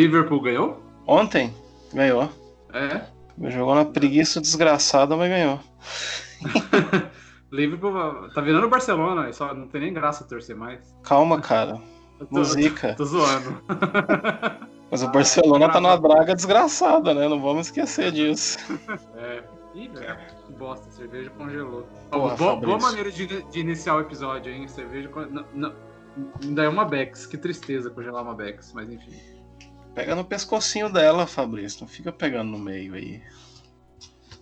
Liverpool ganhou? Ontem? Ganhou. É. Jogou na preguiça desgraçada, mas ganhou. Liverpool tá virando o Barcelona, só não tem nem graça torcer mais. Calma, cara. Música. Tô, tô zoando. Mas o Barcelona tá numa draga desgraçada, né? Não vamos esquecer disso. É. Ih, velho. Que bosta, cerveja congelou. Porra, boa, boa maneira de, de iniciar o episódio, hein? Cerveja. Não, não, ainda é uma Bex. Que tristeza congelar uma Bex, mas enfim. Pega no pescocinho dela, Fabrício. Não fica pegando no meio aí.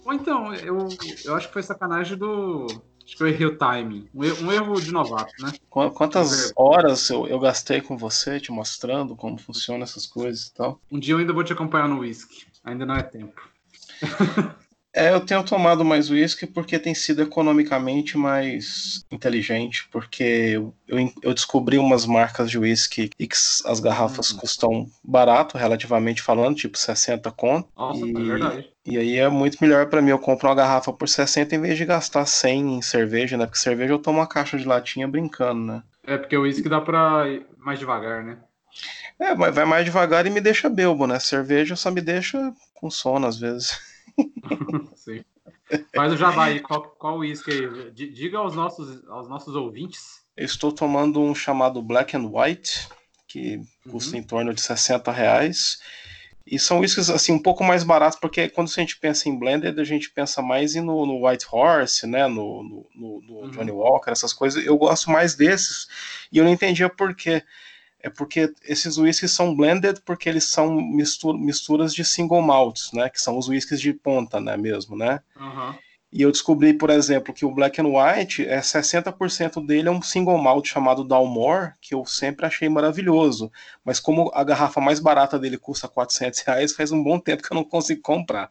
Ou então, eu, eu acho que foi sacanagem do. Acho que eu errei o timing. Um erro, um erro de novato, né? Qu- Quantas horas eu, eu gastei com você, te mostrando como funcionam essas coisas e tal? Um dia eu ainda vou te acompanhar no whisky. Ainda não é tempo. É, eu tenho tomado mais uísque porque tem sido economicamente mais inteligente, porque eu, eu, descobri umas marcas de uísque e que as garrafas Hum. custam barato, relativamente falando, tipo 60 conto. Nossa, E- é verdade. E aí é muito melhor pra mim eu compro uma garrafa por 60 em vez de gastar 100 em cerveja, né? Porque cerveja eu tomo uma caixa de latinha brincando, né? É porque o whisky dá pra ir mais devagar, né? É, vai vai mais devagar e me deixa belbo, né? Cerveja só me deixa com sono às vezes. Faz o jabá aí, qual, qual whisky aí? Diga aos nossos, aos nossos ouvintes. Eu estou tomando um chamado Black and White, que custa Uhum. em torno de 60 reais. E são whiskies assim, um pouco mais baratos, porque quando a gente pensa em blended, a gente pensa mais no, no White Horse, né? No, no, no- no Uhum. Johnny Walker, essas coisas. Eu gosto mais desses. E eu não entendia por quê. É porque esses whiskies são blended porque eles são mistura- misturas de single malts, né? Que são os whiskies de ponta, né? Mesmo, né? Aham. E eu descobri, por exemplo, que o Black and White, é 60% dele é um single malt chamado Dalmore, que eu sempre achei maravilhoso. Mas como a garrafa mais barata dele custa 400 reais, faz um bom tempo que eu não consigo comprar.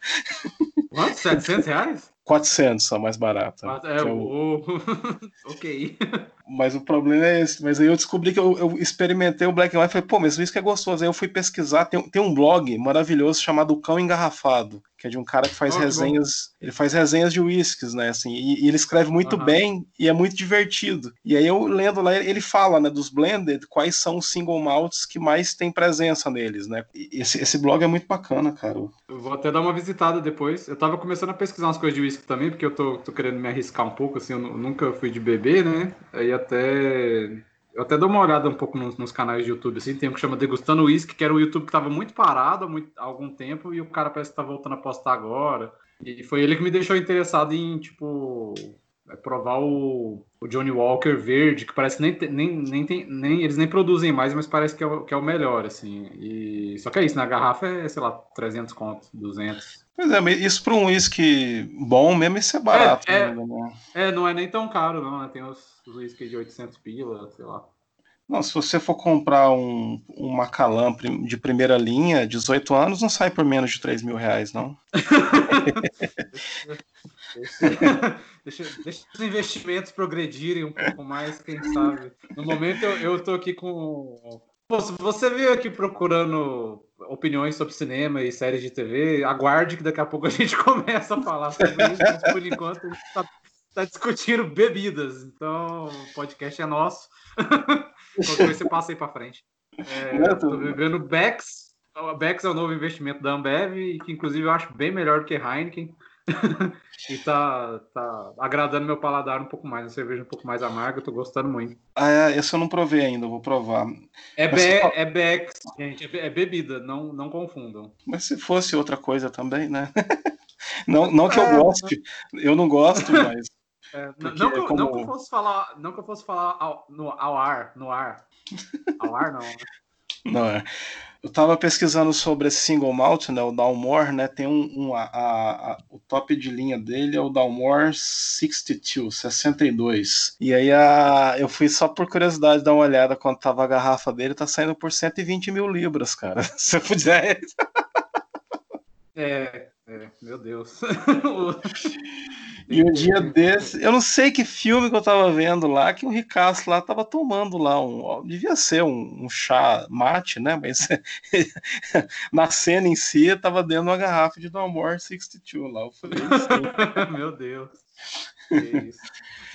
Quanto? 700 reais? 400 a mais barata. É o- o... ok. Mas o problema é esse. Mas aí eu descobri que eu, eu experimentei o Black and White e falei, pô, mas isso que é gostoso. Aí eu fui pesquisar, tem, tem um blog maravilhoso chamado O Cão Engarrafado, que é de um cara que faz Oh, que bom. resenhas. Ele faz resenhas de whiskies, né? Assim, e, e ele escreve muito bem e é muito divertido. E aí eu lendo lá, ele fala, né, dos blended, quais são os single malts que mais tem presença neles, né? E esse, esse blog é muito bacana, cara. Eu vou até dar uma visitada depois. Eu tava começando a pesquisar umas coisas de whisky também, porque eu tô, tô querendo me arriscar um pouco, assim, eu nu- nunca fui de beber, né? Aí até. Eu até dou uma olhada um pouco nos, nos canais de YouTube, assim, tem um que chama Degustando Whisky, que era um YouTube que tava muito parado há, muito- há algum tempo, e o cara parece que tá voltando a postar agora. E foi ele que me deixou interessado em, tipo, é, provar o, o Johnny Walker verde, que parece que nem, nem, nem, tem, nem eles nem produzem mais, mas parece que é o, que é o melhor, assim. E, só que é isso, na garrafa é, sei lá, 300 conto, 200. Pois é, isso para um whisky bom mesmo, isso é barato. É, é. né? É, não é nem tão caro, não, né? Tem os, os whisky de 800 pila, sei lá. Não, se você for comprar um, um prim- de primeira linha, 18 anos, não sai por menos de 3 mil reais, não. Deixa, deixa, deixa os investimentos progredirem um pouco mais, quem sabe. No momento eu, eu tô aqui com. Você veio aqui procurando opiniões sobre cinema e séries de TV, aguarde que daqui a pouco a gente começa a falar sobre isso, mas por enquanto a gente tá, tá discutindo bebidas. Então o podcast é nosso. Qualquer coisa você passa aí pra frente. É, tô bebendo Bex. Bex é o novo investimento da Ambev, que inclusive eu acho bem melhor do que Heineken. e tá, tá agradando meu paladar um pouco mais, uma cerveja um pouco mais amarga, eu tô gostando muito. Ah, é, esse eu não provei ainda, vou provar. É, be, é Bex, gente, é, é bebida, não, não confundam. Mas se fosse outra coisa também, né? Não, não que eu É. goste, eu não gosto, mas. É, não, que, eu- como- não que eu fosse falar, não que eu fosse falar ao, no, ao ar, no ar. Ao ar não, né? Não é. Eu tava pesquisando sobre esse single malt, né? O Dalmore, né? Tem um. um a, a- a- o top de linha dele é o Dalmore 62, 62. E aí a, eu fui só por curiosidade dar uma olhada quando tava a garrafa dele, tá saindo por 120 mil libras, cara. Se eu puder. É, é, meu Deus. E um dia desse, eu não sei que filme que eu tava vendo lá, que o Ricasso lá tava tomando lá um. Devia ser um, um chá mate, né? Mas na cena em si, tava dentro de uma garrafa de Dalmore 62 lá. Eu falei, sim. meu Deus.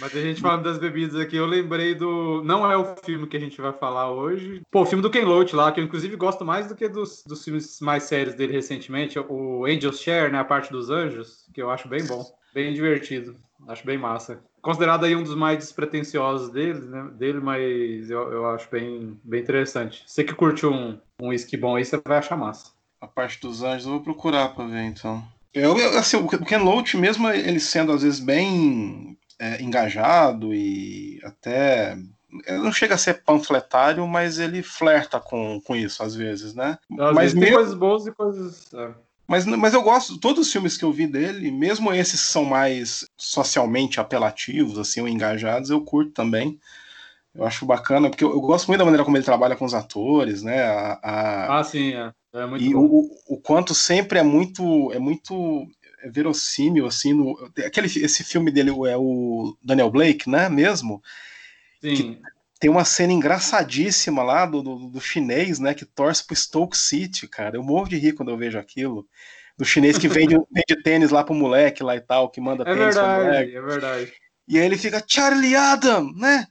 Mas a gente falando das bebidas aqui, eu lembrei do. Não é o filme que a gente vai falar hoje. Pô, o filme do Ken Loach lá, que eu inclusive gosto mais do que dos, dos filmes mais sérios dele recentemente. O Angel's Share, né? A parte dos anjos, que eu acho bem bom. Bem divertido. Acho bem massa. Considerado aí um dos mais despretensiosos dele, né? Dele, mas eu, eu acho bem, bem interessante. Você que curte um, um whisky bom aí, você vai achar massa. A parte dos anjos eu vou procurar pra ver então. Eu, assim, o Ken Loach, mesmo ele sendo às vezes bem é, engajado e até. Não chega a ser panfletário, mas ele flerta com, com isso às vezes, né? Às mas vezes tem coisas boas e coisas. É. Mas, mas eu gosto, todos os filmes que eu vi dele, mesmo esses que são mais socialmente apelativos, assim, ou engajados, eu curto também. Eu acho bacana, porque eu, eu, gosto muito da maneira como ele trabalha com os atores, né? A, a... Ah, sim, é. é muito e o, o quanto sempre é muito, é muito verossímil, assim, no, aquele, esse filme dele é o Daniel Blake, né, mesmo? Sim. Tem uma cena engraçadíssima lá do, do, do, chinês, né, que torce pro Stoke City, cara. Eu morro de rir quando eu vejo aquilo. Do chinês que vende, vende tênis lá pro moleque lá e tal, que manda é tênis verdade, pro moleque. É verdade, E aí ele fica, Charlie Adam, né?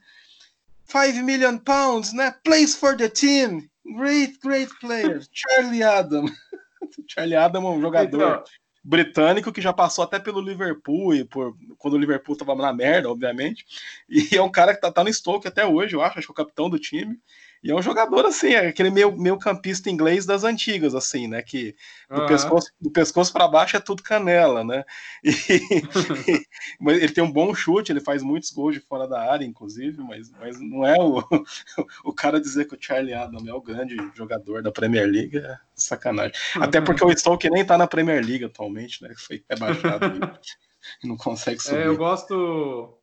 5 million pounds, né? Plays for the team. Great, great player. Charlie Adam. Charlie Adam é um jogador então, britânico que já passou até pelo Liverpool e por quando o Liverpool tava na merda, obviamente. E é um cara que tá, tá no Stoke até hoje, eu acho, acho que é o capitão do time. E é um jogador, assim, é aquele meio, meio campista inglês das antigas, assim, né? Que do uhum. pescoço, do pescoço para baixo é tudo canela, né? E, mas ele tem um bom chute, ele faz muitos gols de fora da área, inclusive, mas, mas não é o, o cara dizer que o Charlie Adam é o grande jogador da Premier League, é sacanagem. Até porque o Stoke nem tá na Premier League atualmente, né? Foi rebaixado e não consegue subir. É, eu gosto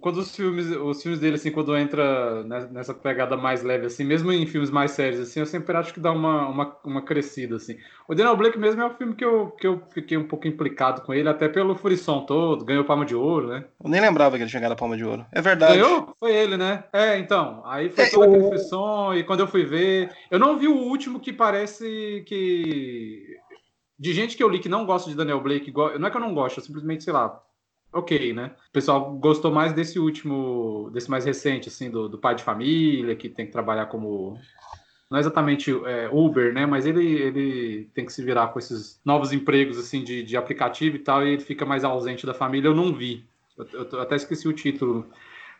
quando os filmes, os filmes dele, assim, quando entra nessa pegada mais leve, assim, mesmo em filmes mais sérios, assim, eu sempre acho que dá uma, uma, uma crescida, assim. O Daniel Blake mesmo é um filme que eu, que eu fiquei um pouco implicado com ele, até pelo furição todo, ganhou Palma de Ouro, né? Eu nem lembrava que ele tinha ganhado Palma de Ouro. É verdade. Ganhou? Foi ele, né? É, então, aí foi é, toda aquele furição, e quando eu fui ver... Eu não vi o último que parece que... De gente que eu li que não gosta de Daniel Blake, não é que eu não gosto, eu simplesmente, sei lá, ok, né? O pessoal gostou mais desse último, desse mais recente, assim, do, do pai de família, que tem que trabalhar como. Não é exatamente é, Uber, né? Mas ele, ele tem que se virar com esses novos empregos, assim, de, de aplicativo e tal, e ele fica mais ausente da família. Eu não vi. Eu, eu até esqueci o título.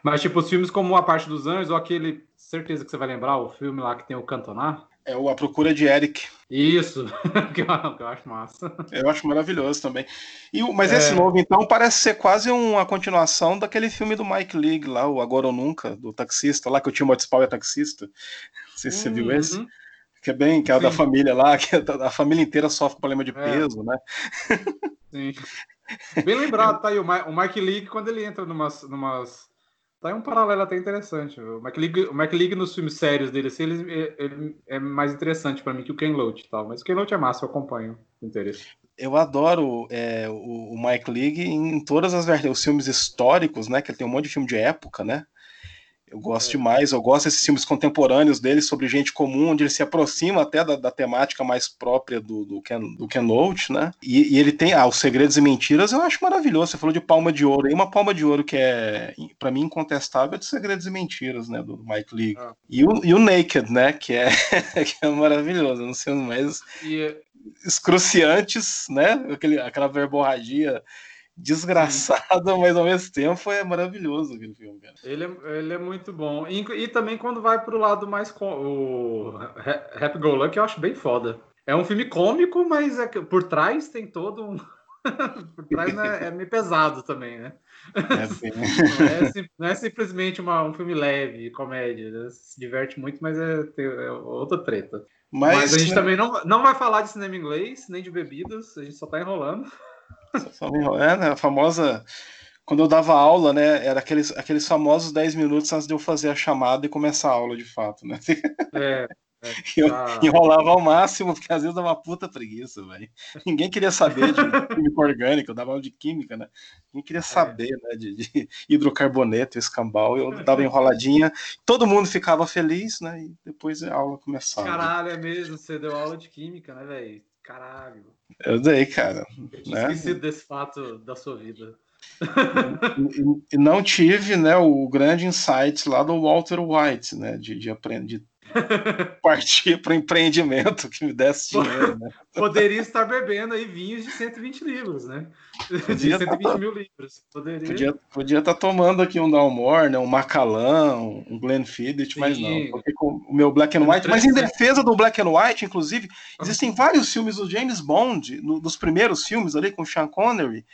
Mas, tipo, os filmes como A Parte dos Anjos, ou aquele. Certeza que você vai lembrar, o filme lá que tem o Cantonar. É o A Procura de Eric. Isso, que, eu, acho massa. Eu acho maravilhoso também. E, mas é... esse novo, então, parece ser quase uma continuação daquele filme do Mike League lá, o Agora ou Nunca, do taxista, lá que o Timothy Spall é taxista. Não sei se você viu uhum. esse. Que é bem, que é da família lá, que a família inteira sofre problema de é. peso, né? Sim. Bem lembrado, tá aí, o Mike League, quando ele entra numas, numas Tá um paralelo até interessante. O McLean, o McLean nos filmes sérios dele, assim, ele, ele é mais interessante para mim que o Ken Loach tal. Mas o Ken Loach é massa, eu acompanho com interesse. Eu adoro é, o, o Mike League em todas as os filmes históricos, né? Que ele tem um monte de filme de época, né? Eu gosto é. demais, eu gosto desses filmes contemporâneos dele sobre gente comum, onde ele se aproxima até da, da temática mais própria do, do, Ken, do Ken Loach, né? E, e, ele tem, ah, Os Segredos e Mentiras, eu acho maravilhoso. Você falou de Palma de Ouro, e uma Palma de Ouro que é, para mim, incontestável é de Segredos e Mentiras, né? Do Mike Lee. Ah. E, o, e o Naked, né? Que é, que é maravilhoso, não sei mais. E... Excruciantes, né? Aquele, aquela verborragia desgraçado, mas ao mesmo tempo é maravilhoso aquele filme, cara. Ele é, ele é muito bom. E, e também quando vai pro lado mais com, o Happy Go Lucky, eu acho bem foda. É um filme cômico, mas é, por trás tem todo um. por trás é, é, meio pesado também, né? É, sim. não, é, não, é, simplesmente uma, um filme leve, comédia. Né? Se diverte muito, mas é, é outra treta. Mas, mas a gente também não, não vai falar de cinema inglês, nem de bebidas, a gente só tá enrolando. É, né? A famosa. Quando eu dava aula, né? Era aqueles, aqueles famosos 10 minutos antes de eu fazer a chamada e começar a aula de fato, né? É. É, eu ah. enrolava ao máximo, porque às vezes dava uma puta preguiça, velho. Ninguém queria saber de química orgânica, eu dava aula de química, né? Ninguém queria é. saber, é. né, de, de hidrocarboneto, escambau. Eu dava enroladinha, todo mundo ficava feliz, né? E depois a aula começava. Caralho, é mesmo, você deu aula de química, né, velho? Caralho. Eu dei, cara. Eu tinha né? esquecido desse fato da sua vida. e, não tive né, o grande insight lá do Walter White, né, de, de aprender partir para empreendimento que me desse dinheiro. Né? Poderia estar bebendo aí vinhos de 120 livros, né? Podia de 120 tá... mil livros. Poderia... Podia, podia estar tá tomando aqui um Dalmore, né? um Macallan, um Glenfiddich, mas não. O meu Black and White. Mas em defesa do Black and White, inclusive, existem vários filmes do James Bond, no, dos primeiros filmes ali com Sean Connery.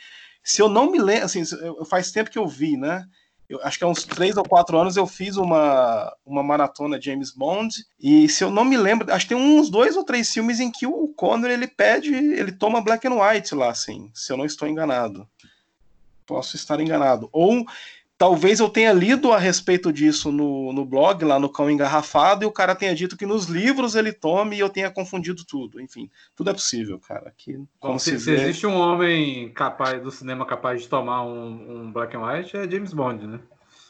Se eu não me lembro, assim, faz tempo que eu vi, né? Eu acho que há uns três ou quatro anos eu fiz uma, uma maratona James Bond e se eu não me lembro, acho que tem uns dois ou três filmes em que o Connor ele pede, ele toma black and white lá, assim, se eu não estou enganado. Posso estar enganado. Ou talvez eu tenha lido a respeito disso no, no blog, lá no Cão Engarrafado, e o cara tenha dito que nos livros ele tome e eu tenha confundido tudo. Enfim, tudo é possível, cara. Aqui, Bom, se, se, existe um homem capaz do cinema capaz de tomar um, um Black and White, é James Bond, né?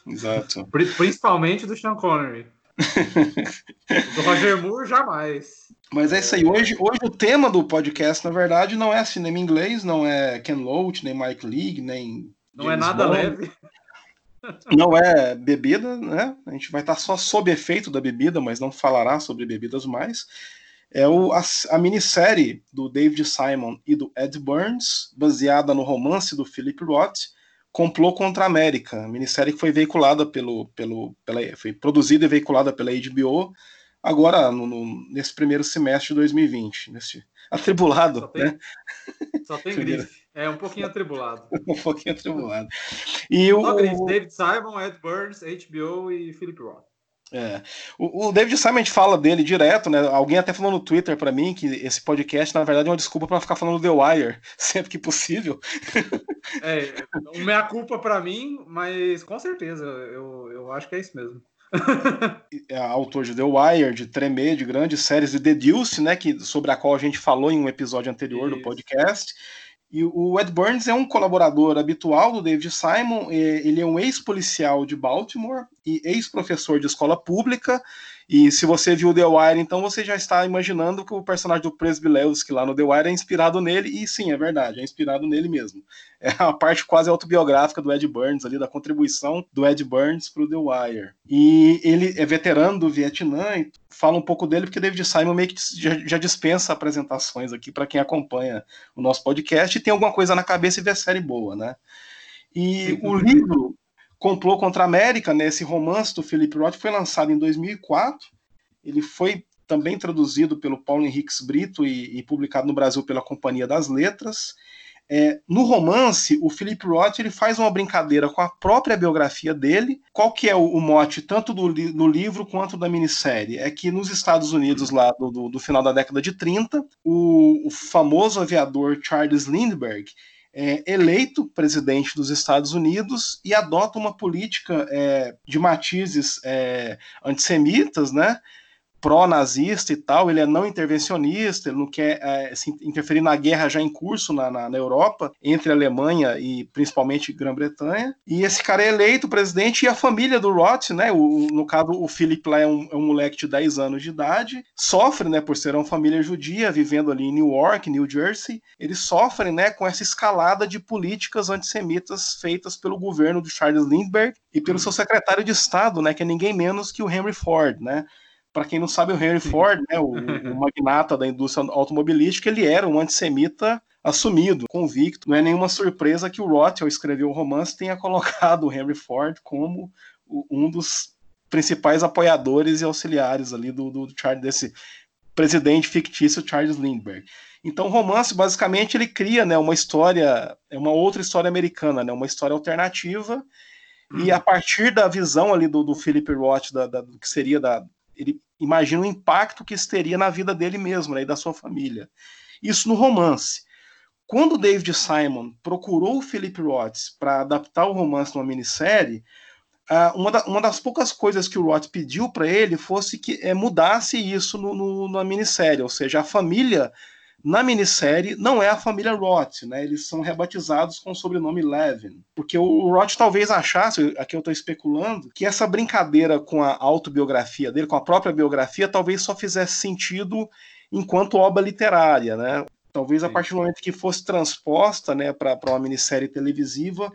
Exato. Principalmente do Sean Connery. do Roger Moore, jamais. Mas é isso aí. Hoje, hoje o tema do podcast, na verdade, não é cinema inglês, não é Ken Loach, nem Mike League, nem. Não é James é nada Bond. leve. Não é bebida, né? A gente vai estar só sob efeito da bebida, mas não falará sobre bebidas mais. É o, a, a minissérie do David Simon e do Ed Burns, baseada no romance do Philip Roth, Complô contra a América, minissérie que foi veiculada pelo, pelo pela, foi produzida e veiculada pela HBO agora no, no, nesse primeiro semestre de 2020, nesse atribulado, só tem, né? Só tem grife. É um pouquinho atribulado. um pouquinho atribulado. E o, o David Simon, Ed Burns, HBO e Philip Roth. É. O, o, David Simon a gente fala dele direto, né? Alguém até falou no Twitter para mim que esse podcast, na verdade, é uma desculpa para ficar falando The Wire sempre que possível. É, uma culpa para mim, mas com certeza, eu, eu acho que é isso mesmo. é autor de The Wire, de Tremer, de grandes séries de The Deuce, né? Que, sobre a qual a gente falou em um episódio anterior isso. do podcast. E o Ed Burns é um colaborador habitual do David Simon, ele é um ex-policial de Baltimore e ex-professor de escola pública. E se você viu The Wire, então você já está imaginando que o personagem do Presbilewski lá no The Wire é inspirado nele, e sim, é verdade, é inspirado nele mesmo. É a parte quase autobiográfica do Ed Burns, ali, da contribuição do Ed Burns para o The Wire. E ele é veterano do Vietnã, e fala um pouco dele, porque David Simon meio que já, já dispensa apresentações aqui para quem acompanha o nosso podcast e tem alguma coisa na cabeça e vê série boa, né? E o livro Complô contra a América, né, esse romance do Philip Roth, foi lançado em 2004. Ele foi também traduzido pelo Paulo Henriques Brito e, e publicado no Brasil pela Companhia das Letras. É, no romance, o Philip Roth ele faz uma brincadeira com a própria biografia dele. Qual que é o, o mote, tanto do, do, livro quanto da minissérie? É que nos Estados Unidos, lá do, do, do final da década de 30, o, o famoso aviador Charles Lindbergh é, eleito presidente dos Estados Unidos e adota uma política é, de matizes é, antissemitas, né? Pró-nazista e tal, ele é não intervencionista, ele não quer é, se interferir na guerra já em curso na, na, na, Europa, entre Alemanha e principalmente Grã-Bretanha. E esse cara é eleito presidente e a família do Roth, né, o, no caso o Philip lá é um, é um, moleque de 10 anos de idade, sofre, né, por ser uma família judia, vivendo ali em New York, New Jersey, eles sofrem, né, com essa escalada de políticas antissemitas feitas pelo governo do Charles Lindbergh e pelo seu secretário de Estado, né, que é ninguém menos que o Henry Ford, né, para quem não sabe, o Henry Ford, né, o, o, magnata da indústria automobilística, ele era um antissemita assumido, convicto. Não é nenhuma surpresa que o Roth, ao escrever o romance, tenha colocado o Henry Ford como um dos principais apoiadores e auxiliares ali do, do, Charles, desse presidente fictício Charles Lindbergh. Então, o romance, basicamente, ele cria né, uma história, é uma outra história americana, né, uma história alternativa, e a partir da visão ali do, do Philip Roth, da, da, do que seria da, ele imagina o impacto que isso teria na vida dele mesmo né, e da sua família. Isso no romance. Quando David Simon procurou o Philip Roth para adaptar o romance numa minissérie, uma, da, uma, das poucas coisas que o Roth pediu para ele fosse que é, mudasse isso no, no, na minissérie, ou seja, a família na minissérie não é a família Roth, né? Eles são rebatizados com o sobrenome Levin. Porque o Roth talvez achasse, aqui eu estou especulando, que essa brincadeira com a autobiografia dele, com a própria biografia, talvez só fizesse sentido enquanto obra literária, né? Talvez a partir do momento que fosse transposta né, para uma minissérie televisiva,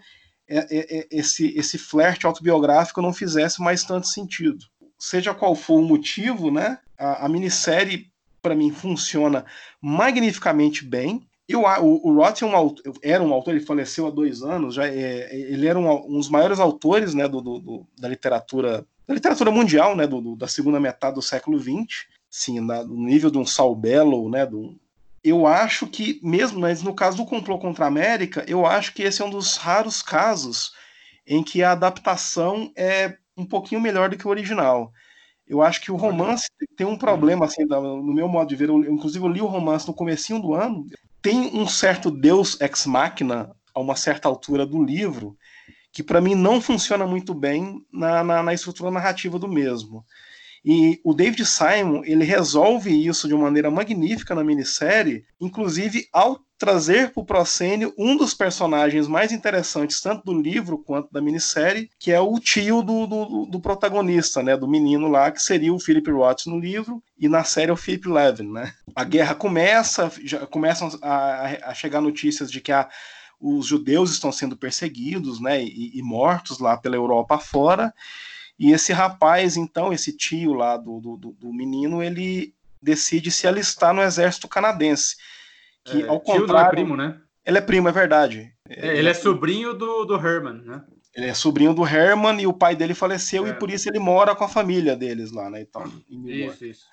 é, é, é, esse, esse flerte autobiográfico não fizesse mais tanto sentido. Seja qual for o motivo, né, a, a minissérie, para mim, funciona magnificamente bem. Eu, o, o Roth é um, era um autor, ele faleceu há dois anos, já é, ele era um, um dos maiores autores né, do, do, da literatura da literatura mundial, né, do, da segunda metade do século XX, sim, no nível de um Saul Bellow, né, do, eu acho que, mesmo mas no caso do complô contra a América, eu acho que esse é um dos raros casos em que a adaptação é um pouquinho melhor do que o original. Eu acho que o romance tem um problema, assim, no meu modo de ver. Eu, inclusive, eu li o romance no comecinho do ano. Tem um certo Deus ex machina a uma certa altura do livro que, para mim, não funciona muito bem na, na, na estrutura narrativa do mesmo. E o David Simon, ele resolve isso de uma maneira magnífica na minissérie, inclusive ao trazer para o proscênio um dos personagens mais interessantes, tanto do livro quanto da minissérie, que é o tio do, do, do protagonista, né, do menino lá, que seria o Philip Roth no livro, e na série é o Philip Levin. Né? A guerra começa, já começam a, a chegar notícias de que a, os judeus estão sendo perseguidos né, e, e mortos lá pela Europa fora, e esse rapaz, então, esse tio lá do, do, do menino, ele decide se alistar no exército canadense. Que, é, ao contrário, tio não é primo, né? Ele é primo, é verdade. É, ele é sobrinho do, do Herman, né? Ele é sobrinho do Herman e o pai dele faleceu é. e por isso ele mora com a família deles lá, né? Então, isso, isso.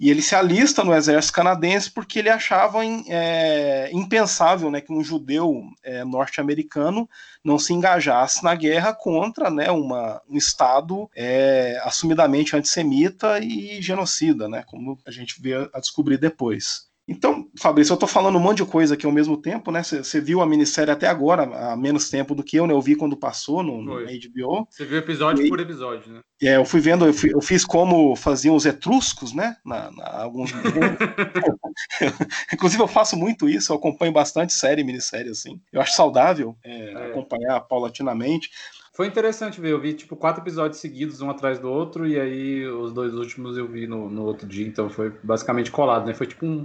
E ele se alista no exército canadense porque ele achava é, impensável né, que um judeu é, norte-americano não se engajasse na guerra contra né, uma, um Estado é, assumidamente antissemita e genocida, né, como a gente vê a descobrir depois. Então, Fabrício, eu estou falando um monte de coisa aqui ao mesmo tempo, né? Você viu a minissérie até agora, há menos tempo do que eu, né? Eu vi quando passou no, no HBO. Você viu episódio e, por episódio, né? É, eu fui vendo, eu, fui, eu fiz como faziam os etruscos, né? Na, na alguns... Inclusive, eu faço muito isso, eu acompanho bastante série, minissérie, assim. Eu acho saudável é, é. acompanhar paulatinamente. Foi interessante ver, eu vi tipo quatro episódios seguidos, um atrás do outro, e aí os dois últimos eu vi no, no outro dia, então foi basicamente colado, né? Foi tipo um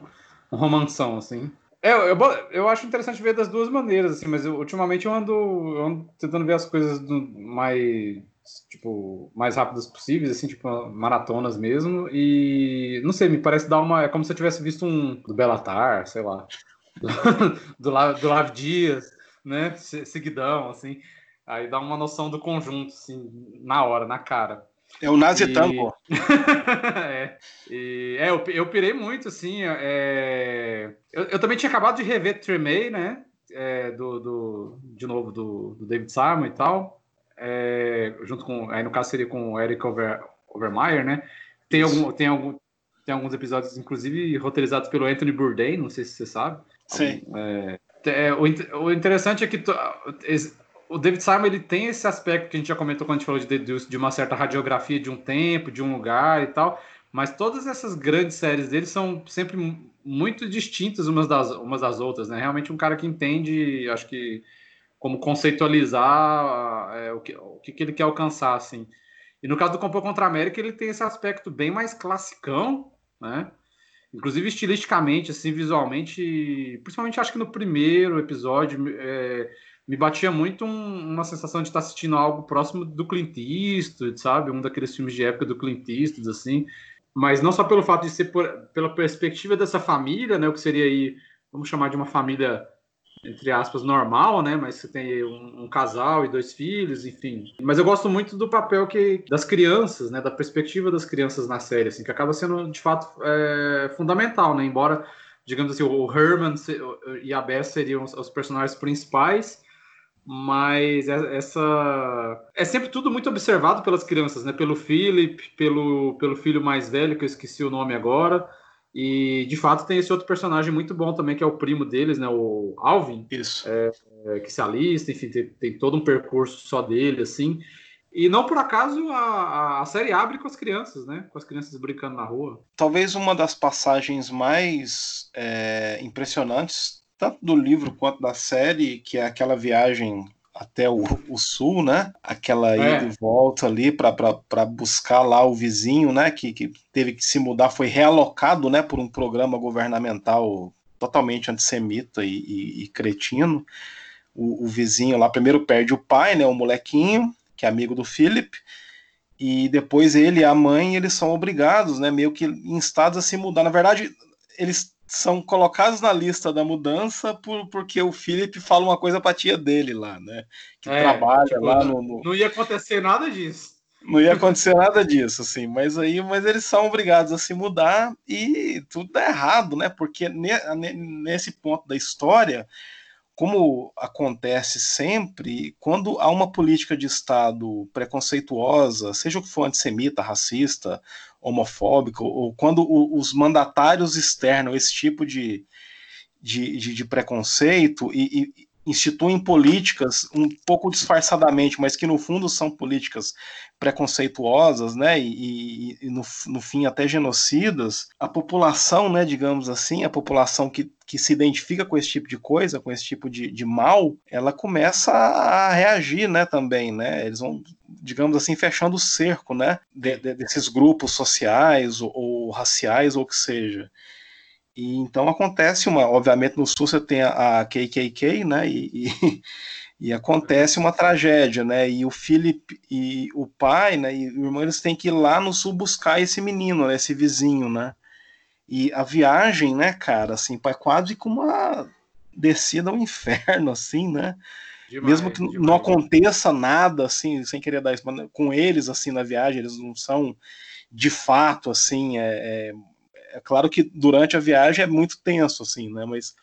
um romanção, assim. É, eu, eu acho interessante ver das duas maneiras, assim, mas eu, ultimamente eu ando, eu ando tentando ver as coisas do, mais, tipo, mais rápidas possíveis, assim, tipo, maratonas mesmo, e não sei, me parece dar uma, é como se eu tivesse visto um do Belatar, sei lá, do, do, do Lav Dias, né, seguidão, assim, aí dá uma noção do conjunto, assim, na hora, na cara. É o Nazi e... Tango. é, e, é eu, eu pirei muito, assim. É... Eu, eu, também tinha acabado de rever Tremay, né? É, do, do, de novo, do, do David Simon e tal. É, junto com. Aí no caso seria com o Eric Over, Overmeyer, né? Tem, algum, tem, algum, tem alguns episódios, inclusive, roteirizados pelo Anthony Bourdain, não sei se você sabe. Sim. É, é, o, o interessante é que o David Simon ele tem esse aspecto que a gente já comentou quando a gente falou de de uma certa radiografia de um tempo, de um lugar e tal, mas todas essas grandes séries dele são sempre muito distintas umas das, umas das outras, né? Realmente um cara que entende, acho que, como conceitualizar é, o, que, o que ele quer alcançar, assim. E no caso do Complô contra a América, ele tem esse aspecto bem mais classicão, né? Inclusive estilisticamente, assim, visualmente, principalmente acho que no primeiro episódio, é, me batia muito um, uma sensação de estar assistindo algo próximo do Clint Eastwood, sabe? Um daqueles filmes de época do Clint Eastwood, assim. Mas não só pelo fato de ser por, pela perspectiva dessa família, né? O que seria aí, vamos chamar de uma família, entre aspas, normal, né? Mas você tem um, um casal e dois filhos, enfim. Mas eu gosto muito do papel que das crianças, né? Da perspectiva das crianças na série, assim, que acaba sendo, de fato, é, fundamental, né? Embora digamos assim, o Herman e a Beth seriam os personagens principais, mas é, essa é sempre tudo muito observado pelas crianças, né? Pelo Philip, pelo, pelo filho mais velho, que eu esqueci o nome agora. E de fato tem esse outro personagem muito bom também, que é o primo deles, né? O Alvin. Isso. É, é, que se alista, enfim, tem, tem, todo um percurso só dele, assim. E não por acaso a, a série abre com as crianças, né? Com as crianças brincando na rua. Talvez uma das passagens mais é, impressionantes tanto do livro quanto da série, que é aquela viagem até o, o sul, né? Aquela é. ida e volta ali para buscar lá o vizinho, né? Que, que teve que se mudar, foi realocado, né? Por um programa governamental totalmente antissemita e, e, e cretino. O, o, vizinho lá primeiro perde o pai, né, o molequinho, que é amigo do Philip, e depois ele e a mãe eles são obrigados, né, meio que instados a se mudar. Na verdade, eles são colocados na lista da mudança por, porque o Philip fala uma coisa pra tia dele lá, né? Que é, trabalha tipo, lá no, no, Não ia acontecer nada disso. Não ia acontecer nada disso, assim, mas aí, mas eles são obrigados a se mudar e tudo dá errado, né? Porque ne, nesse ponto da história, como acontece sempre, quando há uma política de Estado preconceituosa, seja o que for antissemita, racista, homofóbico, ou quando os mandatários externam esse tipo de, de, de, de preconceito e, e, instituem políticas um pouco disfarçadamente, mas que no fundo são políticas preconceituosas, né, e, e no, no, fim até genocidas, a população, né, digamos assim, a população que, que se identifica com esse tipo de coisa, com esse tipo de, de mal, ela começa a reagir, né, também, né, eles vão, digamos assim, fechando o cerco, né, de, de, desses grupos sociais ou, ou raciais ou o que seja. E então acontece uma, obviamente no sul você tem a, a KKK, né, e, e, e, acontece uma tragédia, né, e o Philip e o pai, né, e o irmão eles têm que ir lá no sul buscar esse menino, né, esse vizinho, né, e a viagem, né, cara, assim, é quase como uma descida ao inferno, assim, né, demais, mesmo que demais. não aconteça nada, assim, sem querer dar isso, com eles, assim, na viagem, eles não são de fato, assim, é, é é claro que durante a viagem é muito tenso, assim, né? Mas,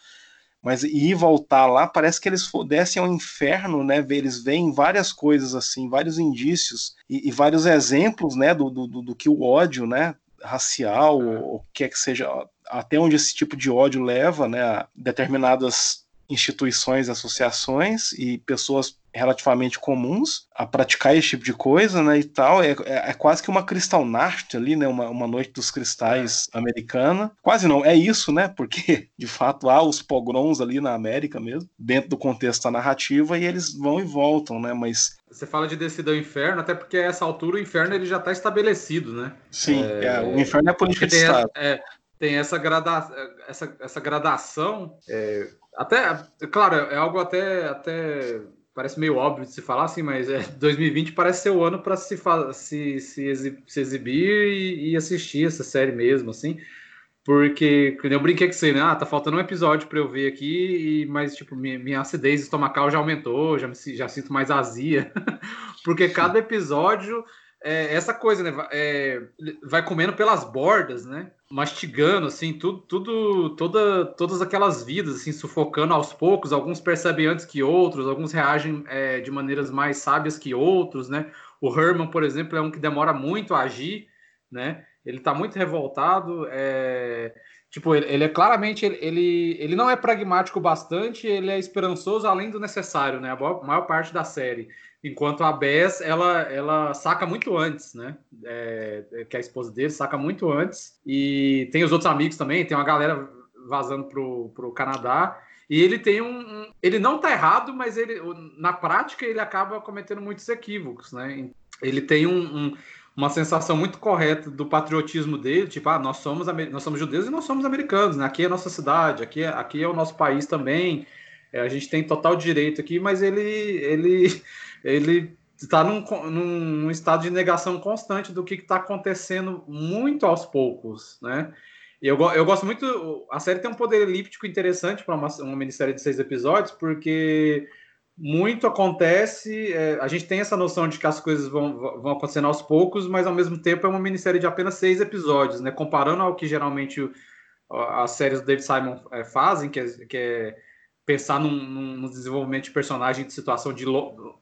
mas ir e voltar lá, parece que eles descem ao inferno, né? Eles veem várias coisas, assim, vários indícios e, e vários exemplos, né? Do, do, do, que o ódio, né? Racial, é. ou o que é que seja, até onde esse tipo de ódio leva, né? A determinadas instituições, associações e pessoas relativamente comuns a praticar esse tipo de coisa, né, e tal, é, é, é quase que uma Crystal Night ali, né, uma, uma noite dos cristais é. americana, quase não, é isso, né, porque de fato há os pogroms ali na América mesmo, dentro do contexto da narrativa, e eles vão e voltam, né, mas... Você fala de descida ao inferno, até porque a essa altura o inferno ele já está estabelecido, né? Sim, é, é, o inferno é política de Estado. É, tem essa, grada, essa, essa gradação, é, até, claro, é algo até, até parece meio óbvio de se falar assim, mas é, 2020 parece ser o ano para se, se, se, se, exibir e, e, assistir essa série mesmo, assim. Porque eu brinquei com você, né? Ah, tá faltando um episódio para eu ver aqui, mas tipo, minha, minha acidez estomacal já aumentou, já, me, já sinto mais azia. porque cada episódio é essa coisa, né? É, vai comendo pelas bordas, né? Mastigando, assim, tudo, tudo, toda, todas aquelas vidas, assim, sufocando aos poucos. Alguns percebem antes que outros, alguns reagem é, de maneiras mais sábias que outros, né? O Herman, por exemplo, é um que demora muito a agir, né? Ele tá muito revoltado, é... tipo, ele, ele é claramente, ele, ele não é pragmático bastante, ele é esperançoso além do necessário, né? A maior parte da série. Enquanto a Bess, ela, ela saca muito antes, né? É, é, que a esposa dele saca muito antes. E tem os outros amigos também, tem uma galera vazando pro, pro Canadá. E ele tem um, um, Ele não tá errado, mas ele na prática ele acaba cometendo muitos equívocos, né? Ele tem um, um, uma sensação muito correta do patriotismo dele, tipo, ah, nós somos, nós somos judeus e nós somos americanos, né? Aqui é a nossa cidade, aqui é, aqui é o nosso país também. É, a gente tem total direito aqui, mas ele. ele ele está num, num, estado de negação constante do que está acontecendo muito aos poucos, né? Eu, eu gosto muito. A série tem um poder elíptico interessante para uma, uma minissérie de seis episódios, porque muito acontece. É, a gente tem essa noção de que as coisas vão, vão acontecendo aos poucos, mas ao mesmo tempo é uma minissérie de apenas seis episódios, né? Comparando ao que geralmente as séries do David Simon é, fazem, que é, que é pensar num, num, desenvolvimento de personagem de situação de lo,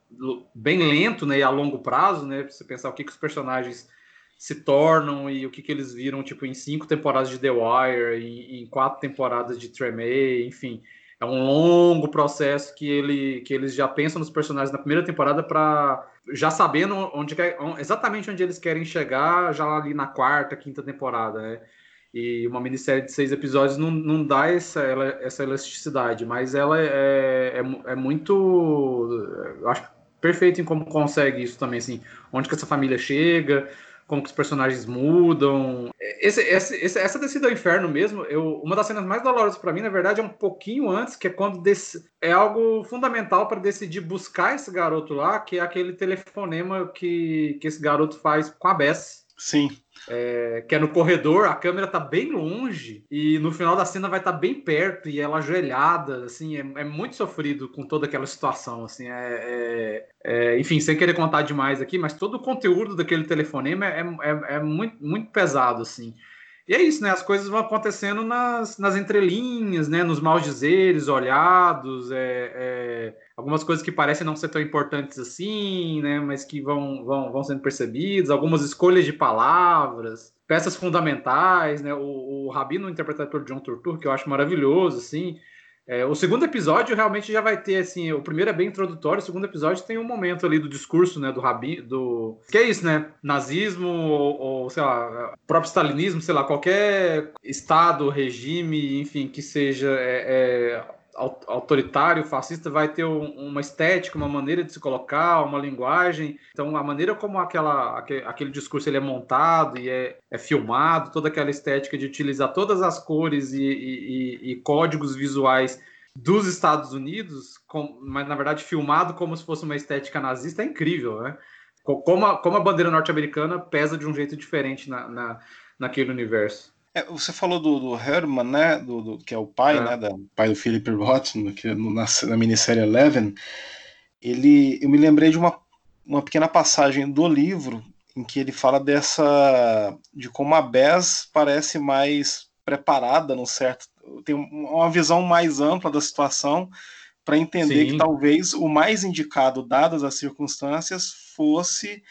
bem lento né, e a longo prazo, né? Você pensar o que, que os personagens se tornam e o que, que eles viram, tipo, em cinco temporadas de The Wire, em, em quatro temporadas de Tremé, enfim. É um longo processo que, ele, que eles já pensam nos personagens na primeira temporada para já sabendo onde exatamente onde eles querem chegar já ali na quarta, quinta temporada, né? E uma minissérie de seis episódios não, não dá essa, essa elasticidade, mas ela é, é, é muito. Eu acho perfeito em como consegue isso também, assim, onde que essa família chega, como que os personagens mudam. Esse, esse, essa descida ao inferno mesmo, eu, uma das cenas mais dolorosas para mim, na verdade, é um pouquinho antes, que é quando desse, é algo fundamental para decidir buscar esse garoto lá, que é aquele telefonema que, que esse garoto faz com a Bess. Sim. É, que é no corredor, a câmera tá bem longe e no final da cena vai estar tá bem perto e ela ajoelhada, assim, é, é, muito sofrido com toda aquela situação, assim, é, é, é, enfim, sem querer contar demais aqui, mas todo o conteúdo daquele telefonema é, é, é muito, muito pesado, assim. E é isso, né? As coisas vão acontecendo nas, nas entrelinhas, né? Nos maus dizeres, olhados, é, é, algumas coisas que parecem não ser tão importantes assim, né? Mas que vão, vão, vão sendo percebidas, algumas escolhas de palavras, peças fundamentais, né? O, o Rabino interpretado por John Turturro, que eu acho maravilhoso, assim. É, o segundo episódio realmente já vai ter, assim, o primeiro é bem introdutório, o segundo episódio tem um momento ali do discurso, né, do Rabi, do... Que é isso, né? Nazismo ou, ou, sei lá, próprio stalinismo, sei lá, qualquer estado, regime, enfim, que seja é, é autoritário, fascista, vai ter uma estética, uma maneira de se colocar, uma linguagem. Então, a maneira como aquela, aquele, discurso ele é montado e é, é filmado, toda aquela estética de utilizar todas as cores e, e, e códigos visuais dos Estados Unidos, com, mas na verdade filmado como se fosse uma estética nazista, é incrível, né? Como a, como a bandeira norte-americana pesa de um jeito diferente na, na, naquele universo. É, você falou do, do Herman, né? Do, do, que é o pai, é. né? Da, pai do Philip Roth, que na, na minissérie Eleven. Ele, eu me lembrei de uma, uma pequena passagem do livro em que ele fala dessa de como a Bess parece mais preparada, no certo, tem uma visão mais ampla da situação para entender Sim. que talvez o mais indicado, dadas as circunstâncias, fosse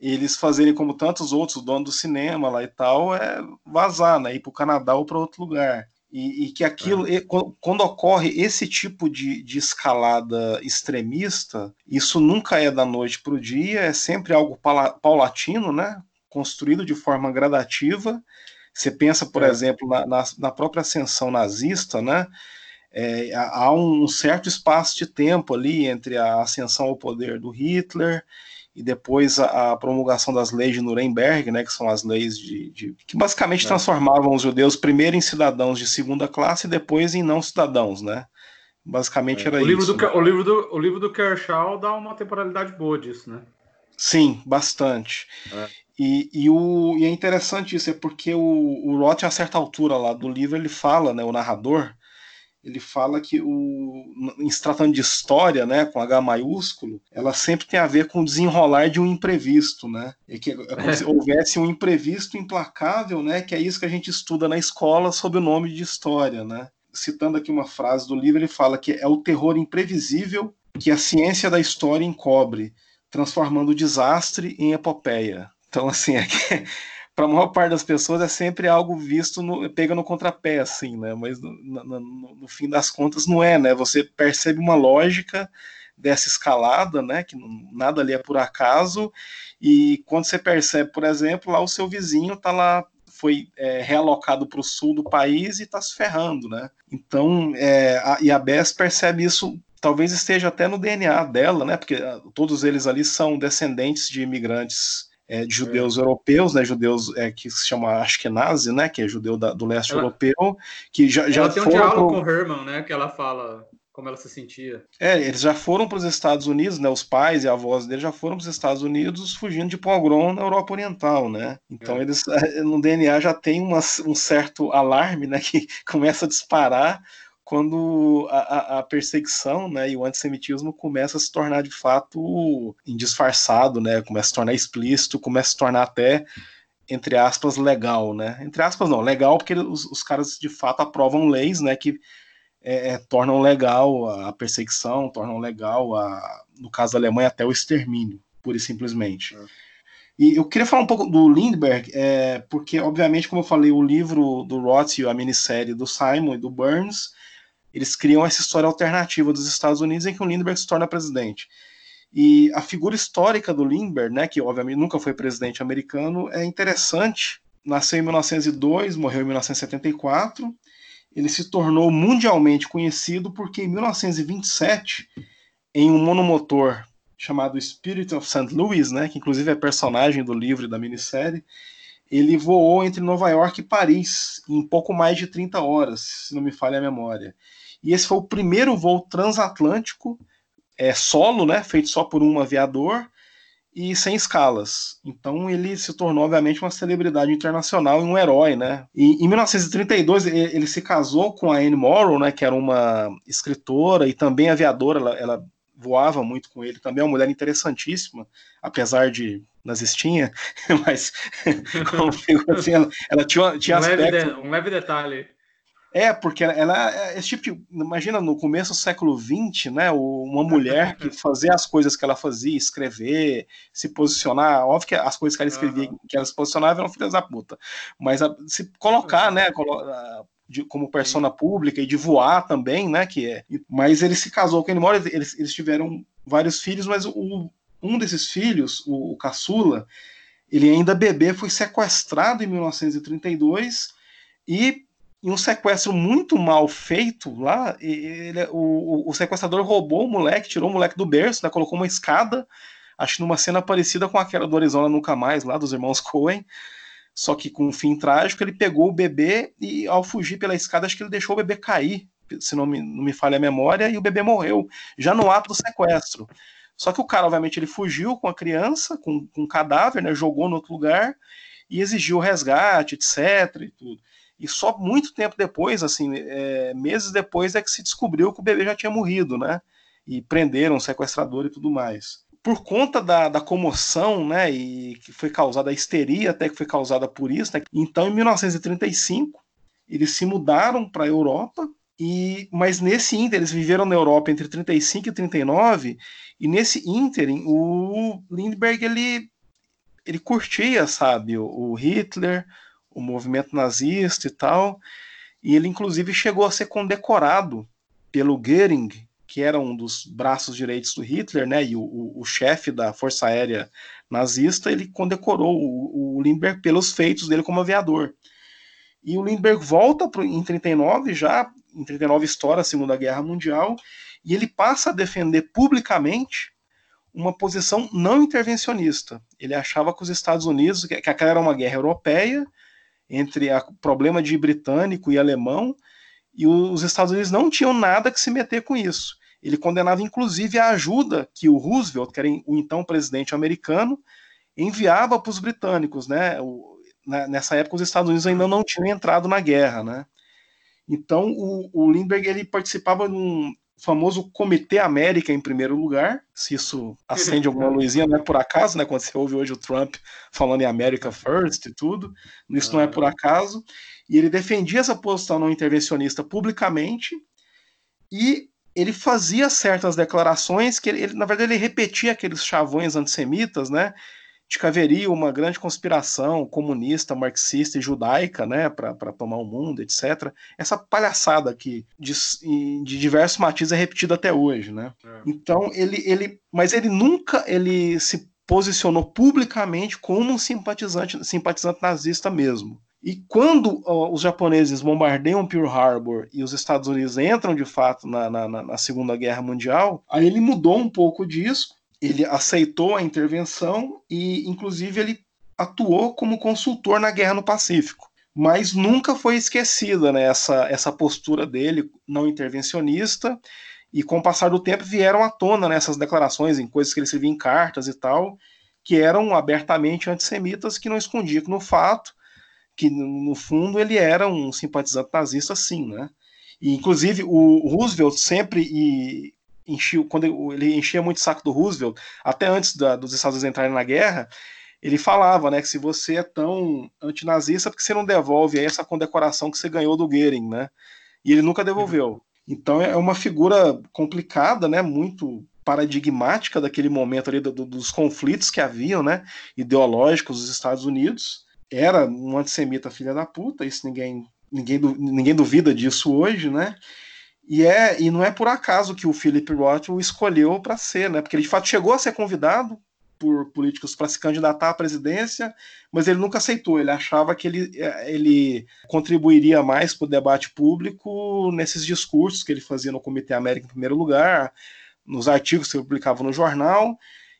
eles fazerem como tantos outros, donos do cinema lá e tal, é vazar, né? Ir para o Canadá ou para outro lugar. E, e que aquilo, é. quando ocorre esse tipo de, de escalada extremista, isso nunca é da noite para o dia, é sempre algo paulatino, né? Construído de forma gradativa. Você pensa, por é. exemplo, na, na, na, própria ascensão nazista, né? É, há um certo espaço de tempo ali entre a ascensão ao poder do Hitler e depois a, a, promulgação das leis de Nuremberg, né, que são as leis de, de que basicamente é. transformavam os judeus primeiro em cidadãos de segunda classe e depois em não cidadãos, né? Basicamente é. era o livro isso. Do, né? o, livro do, o livro do Kershaw dá uma temporalidade boa disso, né? Sim, bastante. É. E, e, o, e é interessante isso, é porque o, o Roth, a certa altura lá do livro, ele fala, né, o narrador, ele fala que o, em se tratando de história, né, com H maiúsculo, ela sempre tem a ver com o desenrolar de um imprevisto, né? E que é como se houvesse um imprevisto implacável, né? Que é isso que a gente estuda na escola sob o nome de história, né? Citando aqui uma frase do livro, ele fala que é o terror imprevisível que a ciência da história encobre, transformando o desastre em epopeia. Então, assim, é que para a maior parte das pessoas é sempre algo visto no, pega no contrapé, assim, né? Mas no, no, no, fim das contas não é, né? Você percebe uma lógica dessa escalada, né? Que nada ali é por acaso. E quando você percebe, por exemplo, lá o seu vizinho tá lá foi é, realocado para o sul do país e está se ferrando, né? Então, é, a, e a Bess percebe isso talvez esteja até no DNA dela, né? Porque ah, todos eles ali são descendentes de imigrantes é, de judeus é. europeus, né, judeus é, que se chama Ashkenazi, né, que é judeu da, do leste ela, europeu, que já, já ela tem um diálogo pro... com o Herman, né, que ela fala como ela se sentia. É, eles já foram para os Estados Unidos, né, os pais e avós dele já foram para os Estados Unidos fugindo de pogrom na Europa Oriental, né, então é. eles no DNA já tem uma, um certo alarme, né, que começa a disparar quando a, a, perseguição né, e o antissemitismo começa a se tornar de fato indisfarçado, né, começa a se tornar explícito, começa a se tornar até, entre aspas, legal. Né? Entre aspas, não, legal porque os, os caras de fato aprovam leis né, que é, é, tornam legal a perseguição, tornam legal, a, no caso da Alemanha, até o extermínio, pura e simplesmente. É. E eu queria falar um pouco do Lindbergh, é, porque, obviamente, como eu falei, o livro do Roth, a minissérie do Simon e do Burns, eles criam essa história alternativa dos Estados Unidos em que o Lindbergh se torna presidente. E a figura histórica do Lindbergh, né, que obviamente nunca foi presidente americano, é interessante. Nasceu em 1902, morreu em 1974. Ele se tornou mundialmente conhecido porque em 1927, em um monomotor chamado Spirit of St. Louis, né, que inclusive é personagem do livro e da minissérie, ele voou entre Nova York e Paris em pouco mais de 30 horas, se não me falha a memória. E esse foi o primeiro voo transatlântico é, solo, né, feito só por um aviador e sem escalas. Então ele se tornou, obviamente, uma celebridade internacional e um herói, né? E, em 1932 ele, se casou com a Anne Morrow, né, que era uma escritora e também aviadora. Ela, ela voava muito com ele, também é uma mulher interessantíssima, apesar de nazistinha, mas assim, ela, ela, tinha, tinha um, aspecto... leve de, um leve detalhe. É, porque ela, ela é esse tipo de. Imagina no começo do século XX, né? Uma mulher que fazia as coisas que ela fazia, escrever, se posicionar. Óbvio que as coisas que ela escrevia, que ela se posicionava eram filhas da puta. Mas a, se colocar, né? De, como persona pública e de voar também, né? Que é. Mas ele se casou com ele, eles, eles tiveram vários filhos, mas o, um desses filhos, o, o caçula, ele ainda bebê foi sequestrado em 1932 e em um sequestro muito mal feito lá, ele, o, o, sequestrador roubou o moleque, tirou o moleque do berço, né, colocou uma escada, acho que numa cena parecida com aquela do Arizona Nunca Mais, lá dos irmãos Coen, só que com um fim trágico, ele pegou o bebê e ao fugir pela escada, acho que ele deixou o bebê cair, se não me, não me falha a memória, e o bebê morreu, já no ato do sequestro. Só que o cara, obviamente, ele fugiu com a criança, com, com um cadáver, né, jogou no outro lugar, e exigiu resgate, etc. E tudo. E só muito tempo depois, assim, é, meses depois, é que se descobriu que o bebê já tinha morrido, né? E prenderam o sequestrador e tudo mais. Por conta da, da comoção, né? E que foi causada a histeria até que foi causada por isso, né? Então, em 1935, eles se mudaram para a Europa. E, mas nesse ínter, eles viveram na Europa entre 35 e 39, e nesse ínterim, o Lindbergh ele, ele curtia, sabe, o Hitler, o movimento nazista e tal. E ele, inclusive, chegou a ser condecorado pelo Goering, que era um dos braços direitos do Hitler, né, e o, o, o chefe da Força Aérea nazista, ele condecorou o, o, Lindbergh pelos feitos dele como aviador. E o Lindbergh volta pro, em 39, já em 39 estoura a Segunda Guerra Mundial, e ele passa a defender publicamente uma posição não intervencionista. Ele achava que os Estados Unidos, que aquela era uma guerra europeia, entre o problema de britânico e alemão, e os Estados Unidos não tinham nada que se meter com isso. Ele condenava inclusive a ajuda que o Roosevelt, que era o então presidente americano, enviava para os britânicos, né? Nessa época os Estados Unidos ainda não tinham entrado na guerra, né? Então o, o Lindbergh ele participava de um, famoso Comitê América em primeiro lugar, se isso acende alguma luzinha, não é por acaso, né? Quando você ouve hoje o Trump falando em America First e tudo, isso não é por acaso. E ele defendia essa posição não intervencionista publicamente e ele fazia certas declarações que ele, ele na verdade, ele repetia aqueles chavões antissemitas, né? De que haveria uma grande conspiração comunista, marxista e judaica, né, para tomar o mundo, etc. Essa palhaçada que de, de diversos matizes é repetida até hoje, né? É. Então ele, ele, mas ele nunca ele se posicionou publicamente como um simpatizante, simpatizante nazista mesmo. E quando uh, os japoneses bombardeiam Pearl Harbor e os Estados Unidos entram de fato na, na, na Segunda Guerra Mundial, aí ele mudou um pouco disso ele aceitou a intervenção e, inclusive, ele atuou como consultor na guerra no Pacífico. Mas nunca foi esquecida né, essa, essa postura dele não intervencionista, e com o passar do tempo vieram à tona nessas né, declarações, em coisas que ele escrevia em cartas e tal, que eram abertamente antissemitas, que não escondiam no fato que, no fundo, ele era um simpatizante nazista, sim, né? E, inclusive, o Roosevelt sempre e enchia, quando ele enchia muito o saco do Roosevelt, até antes da, dos Estados Unidos entrarem na guerra, ele falava, né, que se você é tão antinazista, porque você não devolve essa condecoração que você ganhou do Goering, né? E ele nunca devolveu. Então é uma figura complicada, né, muito paradigmática daquele momento ali do, do, dos conflitos que haviam, né, ideológicos dos Estados Unidos. Era um antissemita filha da puta, isso ninguém ninguém, ninguém duvida disso hoje, né? E, é, e não é por acaso que o Philip Roth o escolheu para ser, né? Porque ele de fato chegou a ser convidado por políticos para se candidatar à presidência, mas ele nunca aceitou. Ele achava que ele, é, ele contribuiria mais para o debate público nesses discursos que ele fazia no Comitê América em primeiro lugar, nos artigos que ele publicava no jornal,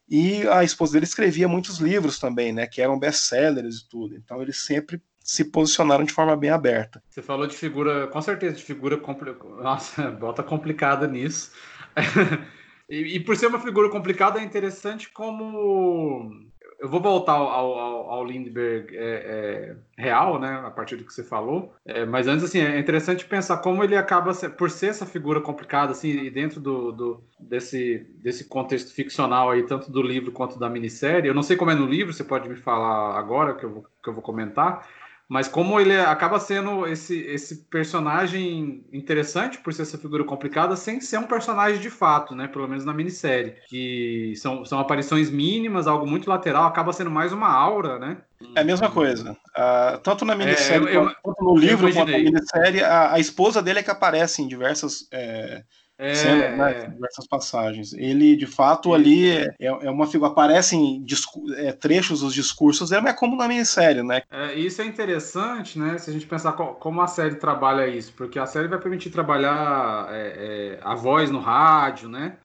E a esposa dele escrevia muitos livros também, né? Que eram best-sellers e tudo. Então eles sempre se posicionaram de forma bem aberta. Você falou de figura, com certeza, de figura complicada. Nossa, bota complicada nisso. e, e, por ser uma figura complicada, é interessante como. Eu vou voltar ao, ao, ao Lindbergh é, é, real, né? A partir do que você falou. É, mas antes, assim, é interessante pensar como ele acaba, por ser essa figura complicada, assim, e dentro do, do, desse, desse contexto ficcional aí, tanto do livro quanto da minissérie. Eu não sei como é no livro, você pode me falar agora que eu vou, que eu vou comentar mas como ele acaba sendo esse, esse personagem interessante por ser essa figura complicada, sem ser um personagem de fato, né? Pelo menos na minissérie. Que são, são aparições mínimas, algo muito lateral, acaba sendo mais uma aura, né? É a mesma coisa. Uh, tanto na minissérie é, eu, eu, quanto no livro quanto na minissérie, a, a, esposa dele é que aparece em diversas. É é, né, é. diversas passagens. Ele, de fato, ali é, é uma figura. Aparecem é, trechos dos discursos, é como na minissérie, né? É, isso é interessante, né? Se a gente pensar como a série trabalha isso, porque a série vai permitir trabalhar é, é, a voz no rádio, né?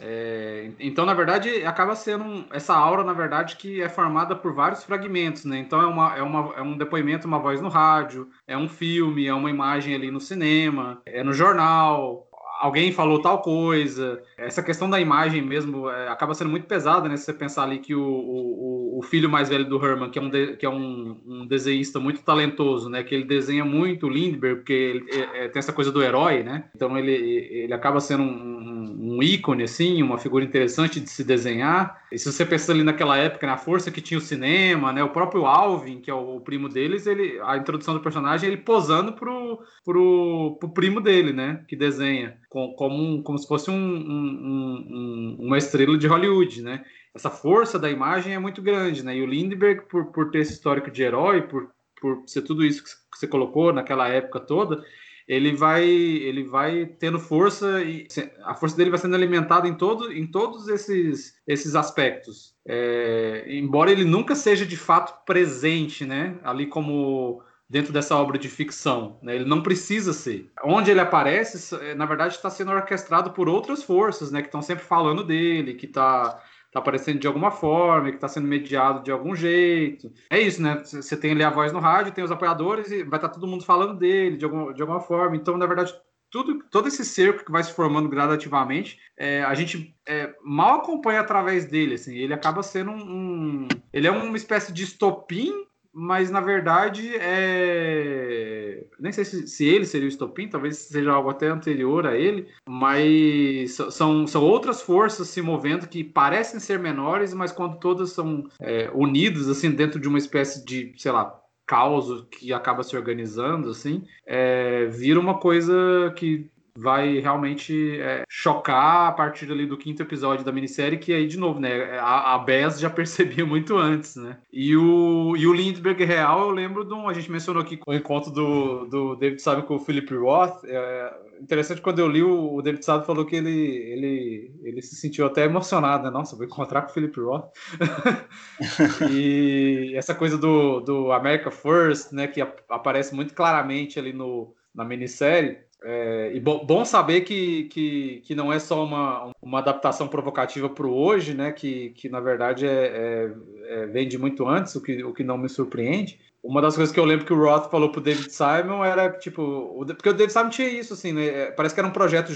É, então, na verdade, acaba sendo um, essa aura, na verdade, que é formada por vários fragmentos, né? Então, é, uma, é, uma, é um depoimento, uma voz no rádio, é um filme, é uma imagem ali no cinema, é no jornal, alguém falou tal coisa. Essa questão da imagem mesmo é, acaba sendo muito pesada, né? Se você pensar ali que o, o, o filho mais velho do Herman, que é, um, de, que é um, um, desenhista muito talentoso, né? Que ele desenha muito o Lindbergh, porque ele, é, é, tem essa coisa do herói, né? Então ele, ele acaba sendo um, um, ícone, assim, uma figura interessante de se desenhar. E se você pensar ali naquela época, na força que tinha o cinema, né? O próprio Alvin, que é o, o primo deles, ele, a introdução do personagem, ele posando pro, pro, pro primo dele, né? Que desenha como, um, como se fosse um, um, uma estrela de Hollywood, né? Essa força da imagem é muito grande, né? E o Lindbergh, por, por ter esse histórico de herói, por, por ser tudo isso que você colocou naquela época toda, ele vai ele vai tendo força e a força dele vai sendo alimentada em todo em todos esses esses aspectos é, embora ele nunca seja de fato presente né ali como dentro dessa obra de ficção. Né? Ele não precisa ser. Onde ele aparece, eh, na verdade, está sendo orquestrado por outras forças, né? Que estão sempre falando dele, que está tá aparecendo de alguma forma, que está sendo mediado de algum jeito. É isso, né? Você tem ali a voz no rádio, tem os apoiadores e vai estar tá todo mundo falando dele de, algum, de alguma forma. Então, na verdade, tudo, todo esse cerco que vai se formando gradativamente, é, a gente é, mal acompanha através dele. Assim, ele acaba sendo um, um, Ele é uma espécie de estopim mas na verdade é. Nem sei se, se, ele seria o estopim, talvez seja algo até anterior a ele, mas são, são outras forças se movendo que parecem ser menores, mas quando todas são é, unidas, assim, dentro de uma espécie de, sei lá, caos que acaba se organizando, assim, é, vira uma coisa que vai realmente é, chocar a partir ali do quinto episódio da minissérie, que aí, de novo, né, a, a Bess já percebia muito antes, né? E o, e o Lindbergh real, eu lembro de um, a gente mencionou aqui o encontro do, do David Sabe com o Philip Roth, é, interessante quando eu li o, David Sabe falou que ele, ele, ele se sentiu até emocionado, né? Nossa, vou encontrar com o Philip Roth. e essa coisa do, do America First, né, que aparece muito claramente ali no, na minissérie, é, e bom, bom, saber que, que, que não é só uma, uma adaptação provocativa para o hoje, né? Que, que na verdade é, é, é, vem de muito antes, o que, o que não me surpreende. Uma das coisas que eu lembro que o Roth falou pro David Simon era tipo. O, porque o David Simon tinha isso, assim, né? É, parece que era um projeto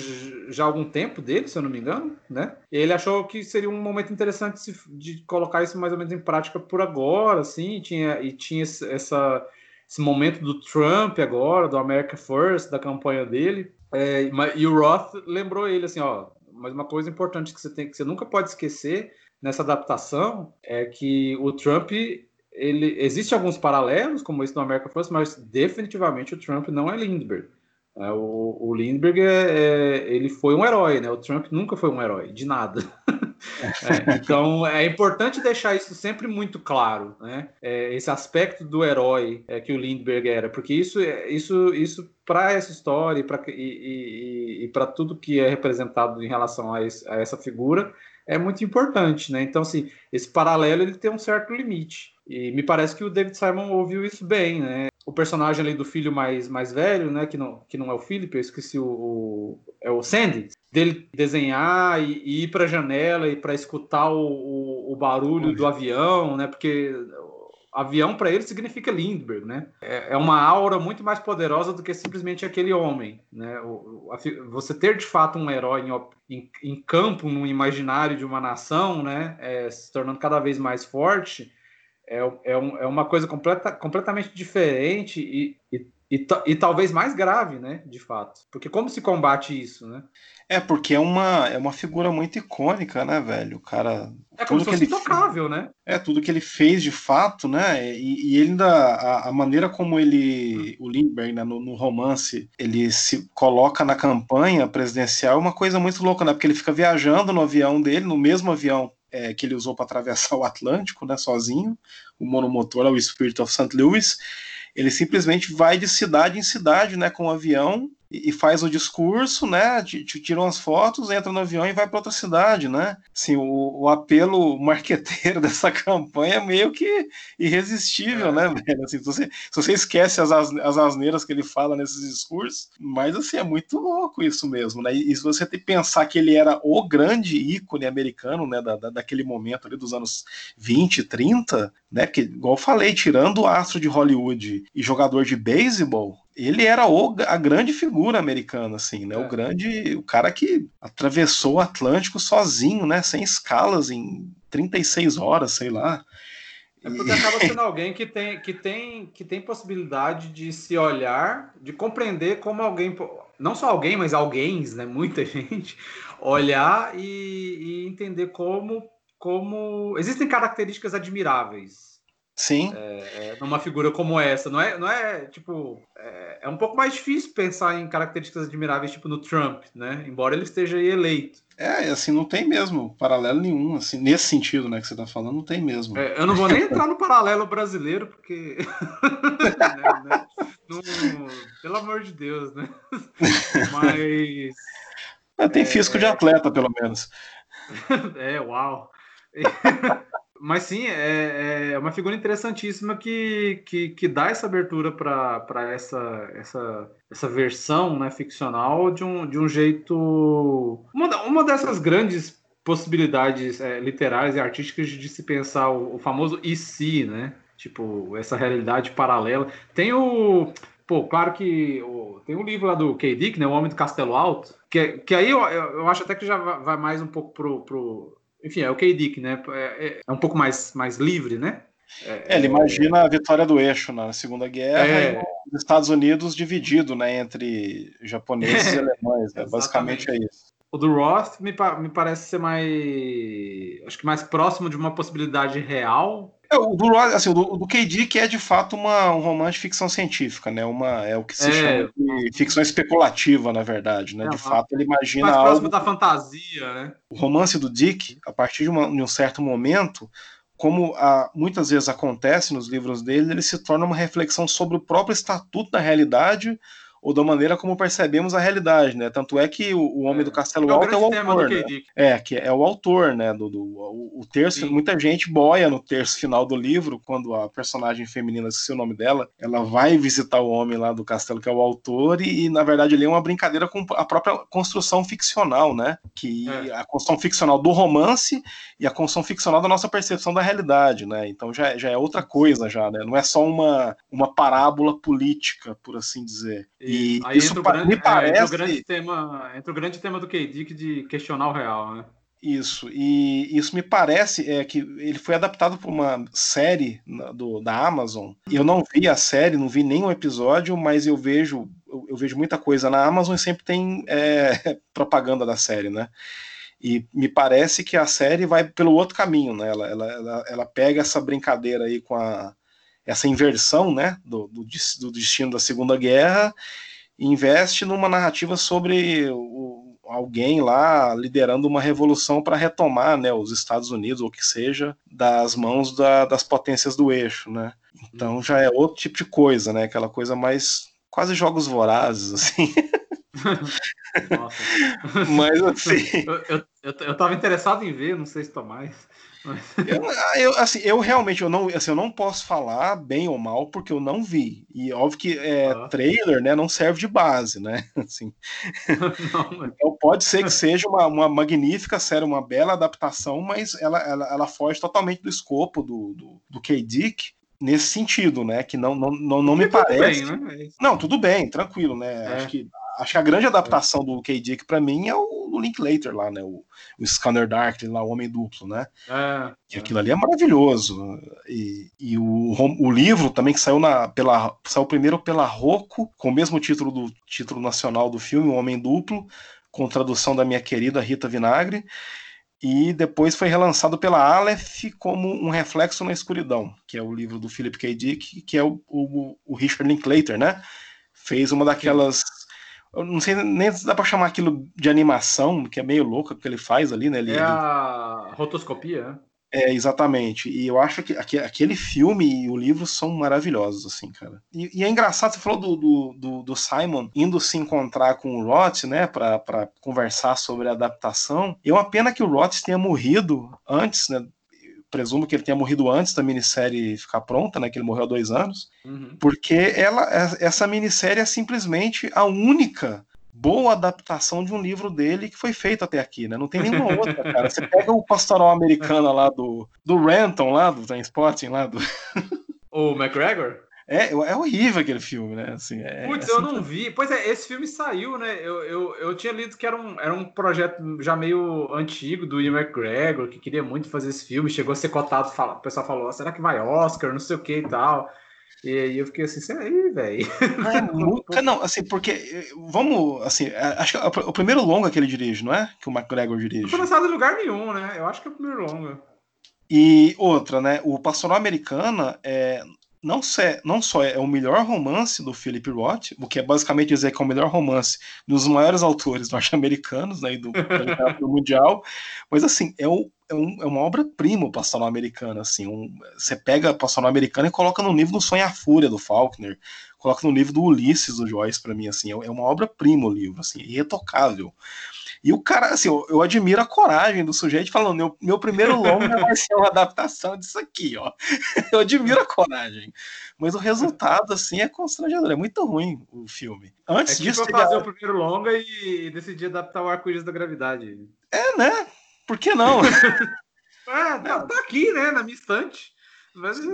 já há algum tempo dele, se eu não me engano, né? E ele achou que seria um momento interessante de, de colocar isso mais ou menos em prática por agora, assim, e tinha, e tinha essa esse momento do Trump agora, do America First, da campanha dele. É, e o Roth lembrou ele assim, ó, mas uma coisa importante que você tem que você nunca pode esquecer nessa adaptação é que o Trump ele existe alguns paralelos como esse do America First, mas definitivamente o Trump não é Lindbergh. É, o, o, Lindbergh é, é, ele foi um herói, né? O Trump nunca foi um herói de nada. É, então é importante deixar isso sempre muito claro, né? É, esse aspecto do herói é, que o Lindbergh era, porque isso, é, isso, isso para essa história e para e, e, tudo que é representado em relação a, esse, a, essa figura é muito importante, né? Então, assim, esse paralelo ele tem um certo limite. E me parece que o David Simon ouviu isso bem, né? O personagem ali do filho mais, mais velho, né? Que não, que não é o Philip, eu esqueci o, o é o Sandy, dele desenhar e, e ir para a janela e para escutar o, o, o barulho do avião, né? Porque avião para ele significa Lindbergh, né? É, é, uma aura muito mais poderosa do que simplesmente aquele homem, né? O, a, você ter de fato um herói em, em, em, campo, no imaginário de uma nação, né? É, se tornando cada vez mais forte, é, é, um, é uma coisa completa, completamente diferente e, e, e, e, talvez mais grave, né? De fato. Porque como se combate isso, né? É, porque é uma, é uma figura muito icônica, né, velho? O cara. É como se fosse intocável, né? É, tudo que ele fez de fato, né? E, e ele ainda. A, a, maneira como ele. O Lindbergh, né, no, no, romance, ele se coloca na campanha presidencial é uma coisa muito louca, né? Porque ele fica viajando no avião dele, no mesmo avião é, que ele usou para atravessar o Atlântico, né, sozinho, o monomotor, o Spirit of St. Louis, ele simplesmente vai de cidade em cidade, né, com o avião e faz o discurso, né? Tira umas fotos, entra no avião e vai para outra cidade, né? Assim, o, o, apelo marqueteiro dessa campanha é meio que irresistível, é. né, velho? Assim, se, você, se você esquece as, as asneiras que ele fala nesses discursos, mas assim, é muito louco isso mesmo, né? E, e se você pensar que ele era o grande ícone americano, né, da, da, daquele momento ali dos anos 20, 30, né? Que, igual eu falei, tirando o astro de Hollywood e jogador de beisebol, ele era o, a grande figura americana, assim, né? É. O grande, o cara que atravessou o Atlântico sozinho, né? Sem escalas em 36 horas, sei lá. É porque acaba sendo alguém que tem, que, tem, que tem possibilidade de se olhar, de compreender como alguém, não só alguém, mas alguém, né? Muita gente, olhar e, e entender como, como existem características admiráveis Sim. É, é, numa figura como essa. Não é, não é tipo. É, é, um pouco mais difícil pensar em características admiráveis, tipo no Trump, né? Embora ele esteja aí eleito. É, assim, não tem mesmo paralelo nenhum, assim, nesse sentido, né, que você tá falando, não tem mesmo. É, eu não vou nem entrar no paralelo brasileiro, porque. né, né? Não, pelo amor de Deus, né? Mas. Ah, tem fisco de é, atleta, pelo menos. é, uau. Mas sim, é, é uma figura interessantíssima que, que, que dá essa abertura para essa, essa, essa versão né, ficcional de um, de um jeito. Uma, uma dessas grandes possibilidades é, literárias e artísticas de se pensar o, o famoso e se, né? Tipo, essa realidade paralela. Tem o. Pô, claro que o, tem um livro lá do K. Dick, né? O Homem do Castelo Alto, que, que aí eu, eu acho até que já vai mais um pouco pro, pro enfim, é o K-Dick, né? É, é, é, um pouco mais, mais livre, né? É, ele imagina a vitória do eixo na Segunda Guerra é. e os Estados Unidos dividido, né, entre japoneses e alemães, né? basicamente é isso. O do Roth me, me parece ser mais, acho que mais próximo de uma possibilidade real é, o do, assim, o do, do KD que é de fato uma, um romance de ficção científica, né? Uma, é o que se é, chama de ficção especulativa, na verdade, né? É, de fato, ele imagina mais próximo da fantasia, né? O romance do Dick, a partir de, uma, de um certo momento, como a, muitas vezes acontece nos livros dele, ele se torna uma reflexão sobre o próprio estatuto da realidade ou da maneira como percebemos a realidade, né? Tanto é que o, o Homem é. do Castelo é Alto é o autor, né? É, que é o autor, né? Do, do o, o terço, Sim. muita gente boia no terço final do livro, quando a personagem feminina, esqueci o nome dela, ela vai visitar o homem lá do castelo, que é o autor, e, e na verdade ele é uma brincadeira com a própria construção ficcional, né? Que é. a construção ficcional do romance e a construção ficcional da nossa percepção da realidade, né? Então já, já é outra coisa, já, né? Não é só uma, uma parábola política, por assim dizer. E Aí isso entra o, grande, me parece... É, entra o grande tema, entra o grande tema do K-Dick de questionar o real, né? Isso, e isso me parece é que ele foi adaptado para uma série do, da Amazon. Eu não vi a série, não vi nenhum episódio, mas eu vejo eu, eu vejo muita coisa na Amazon e sempre tem é, propaganda da série, né? E me parece que a série vai pelo outro caminho, né? Ela, ela, ela, ela pega essa brincadeira aí com a, essa inversão, né? Do, do, do destino da Segunda Guerra investe numa narrativa sobre o, alguém lá liderando uma revolução para retomar né, os Estados Unidos, ou que seja, das mãos da, das potências do eixo. Né? Então já é outro tipo de coisa, né? aquela coisa mais quase jogos vorazes, assim. Nossa. Mas assim. eu, eu, eu, eu tava interessado em ver, não sei se tô mais. Eu, eu, assim, eu realmente eu não, assim, eu não posso falar bem ou mal porque eu não vi. E óbvio que é, ah. trailer né, não serve de base, né? Assim. Não, então pode ser que seja uma, uma magnífica série, uma bela adaptação, mas ela, ela, ela foge totalmente do escopo do, do, do K-Dick nesse sentido, né? Que não, não, não, não me parece. Bem, né? Não, tudo bem, tranquilo, né? É. Acho que acho que a grande adaptação do K. Dick para mim é o, Linklater lá, né? O, o Scanner Dark, lá, o Homem Duplo, né? É, e aquilo ali é maravilhoso. E, e o, o livro também que saiu na pela saiu primeiro pela Rocco, com o mesmo título do título nacional do filme, O Homem Duplo, com tradução da minha querida Rita Vinagre. E depois foi relançado pela Aleph como Um Reflexo na Escuridão, que é o livro do Philip K. Dick, que é o, o, o Richard Linklater, né? Fez uma daquelas Sim eu não sei nem se dá pra chamar aquilo de animação, que é meio louco o que ele faz ali, né? Ele, é a rotoscopia, né? É, exatamente. E eu acho que aquele filme e o livro são maravilhosos, assim, cara. E, e é engraçado, você falou do, do, do, do, Simon indo se encontrar com o Roth, né, pra, pra conversar sobre a adaptação. E é uma pena que o Roth tenha morrido antes, né, presumo que ele tenha morrido antes da minissérie ficar pronta, né? Que ele morreu há dois anos. Uhum. Porque ela, essa minissérie é simplesmente a única boa adaptação de um livro dele que foi feito até aqui, né? Não tem nenhuma outra, cara. Você pega o Pastoral Americana lá do, do Renton, lá do Transporting, lá do. O McGregor? É, é horrível aquele filme, né? Assim, é, Putz, é eu não vi. Pois é, esse filme saiu, né? Eu, eu, eu tinha lido que era um, era um projeto já meio antigo do Ian McGregor, que queria muito fazer esse filme. Chegou a ser cotado, fala, o pessoal falou: será que vai Oscar? Não sei o que e tal. E aí eu fiquei assim, aí, velho. É, nunca, não, assim, porque, vamos, assim, acho que é o primeiro longa que ele dirige, não é? Que o McGregor dirige. Não foi lançado em lugar nenhum, né? Eu acho que é o primeiro longa. E outra, né? O Pastoral Americana, é, não, só, não só é o melhor romance do Philip Roth, o que é basicamente dizer que é o melhor romance dos maiores autores norte-americanos, né, do, do mundial, mas assim, é, o, é, um, é uma obra-prima o Pastoral Americano, assim, um, você pega Pastoral Americana e coloca no nível do Sonho a Fúria, do Faulkner, coloca no nível do Ulisses, do Joyce, para mim, assim, é, é uma obra-prima o livro, assim, irretocável. E o cara, assim, eu, eu admiro a coragem do sujeito falando: meu, meu primeiro longa vai ser uma adaptação disso aqui, ó. Eu admiro a coragem. Mas o resultado, assim, é constrangedor. É muito ruim o filme. Antes é disso. Tipo fazer o primeiro longa e decidir adaptar o arco-íris da gravidade. É, né? Por que não? é, tá aqui, né, na minha estante.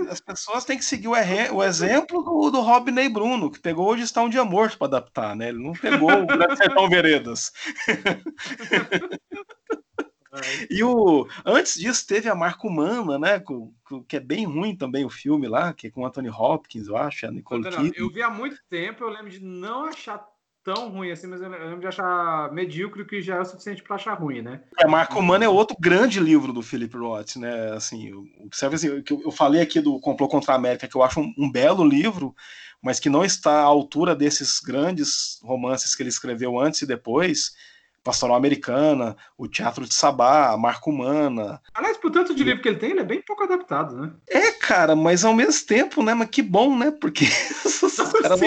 As pessoas têm que seguir o, o exemplo do, do Robney Bruno, que pegou Hoje Está um Dia Morto para adaptar, né? Ele não pegou o Grande Sertão Veredas. e o antes disso teve a Marco Humana, né? que é bem ruim também o filme lá, que é com Anthony Hopkins, eu acho, a Nicole Kidman. Eu vi há muito tempo, eu lembro de não achar tão ruim assim, mas eu lembro de achar medíocre que já é o suficiente para achar ruim, né? É, Marco Humano é outro grande livro do Philip Roth, né? Assim, observe assim, que eu falei aqui do Complô contra a América, que eu acho um, um belo livro, mas que não está à altura desses grandes romances que ele escreveu antes e depois. Pastoral Americana, o Teatro de Sabá, a Marca Humana. Aliás, por tanto de livro que ele tem, ele é bem pouco adaptado, né? É, cara, mas ao mesmo tempo, né? Mas que bom, né? Porque caras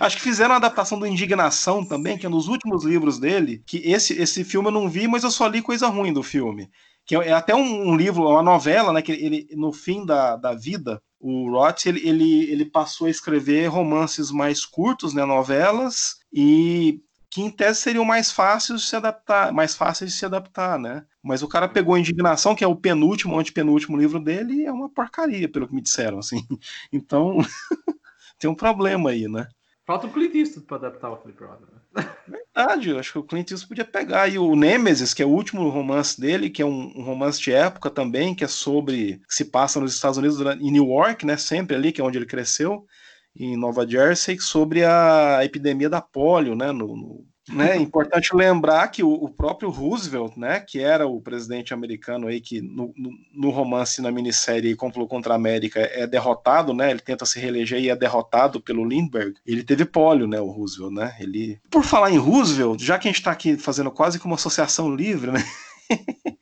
Acho que fizeram a adaptação do Indignação também, que é nos últimos livros dele, que esse, esse filme eu não vi, mas eu só li coisa ruim do filme. Que é até um, um livro, uma novela, né? Que ele, no fim da, da vida, o Roth ele, ele, ele passou a escrever romances mais curtos, né? Novelas, e que em tese seriam mais fáceis de se adaptar, mais fáceis de se adaptar, né? Mas o cara pegou Indignação, que é o penúltimo, antepenúltimo livro dele, e é uma porcaria, pelo que me disseram, assim. Então, tem um problema aí, né? Falta o Clint Eastwood para adaptar o Flip Brother. Né? Verdade, eu acho que o Clint Eastwood podia pegar. E o Nemesis, que é o último romance dele, que é um, um, romance de época também, que é sobre. que se passa nos Estados Unidos, em New York, né? Sempre ali, que é onde ele cresceu, em Nova Jersey, sobre a epidemia da polio, né? No, no né? É importante lembrar que o, o, próprio Roosevelt, né, que era o presidente americano aí que no, no, no romance na minissérie Complô contra a América é derrotado, né? Ele tenta se reeleger e é derrotado pelo Lindbergh. Ele teve pólio, né, o Roosevelt, né? Ele Por falar em Roosevelt, já que a gente está aqui fazendo quase como uma associação livre, né?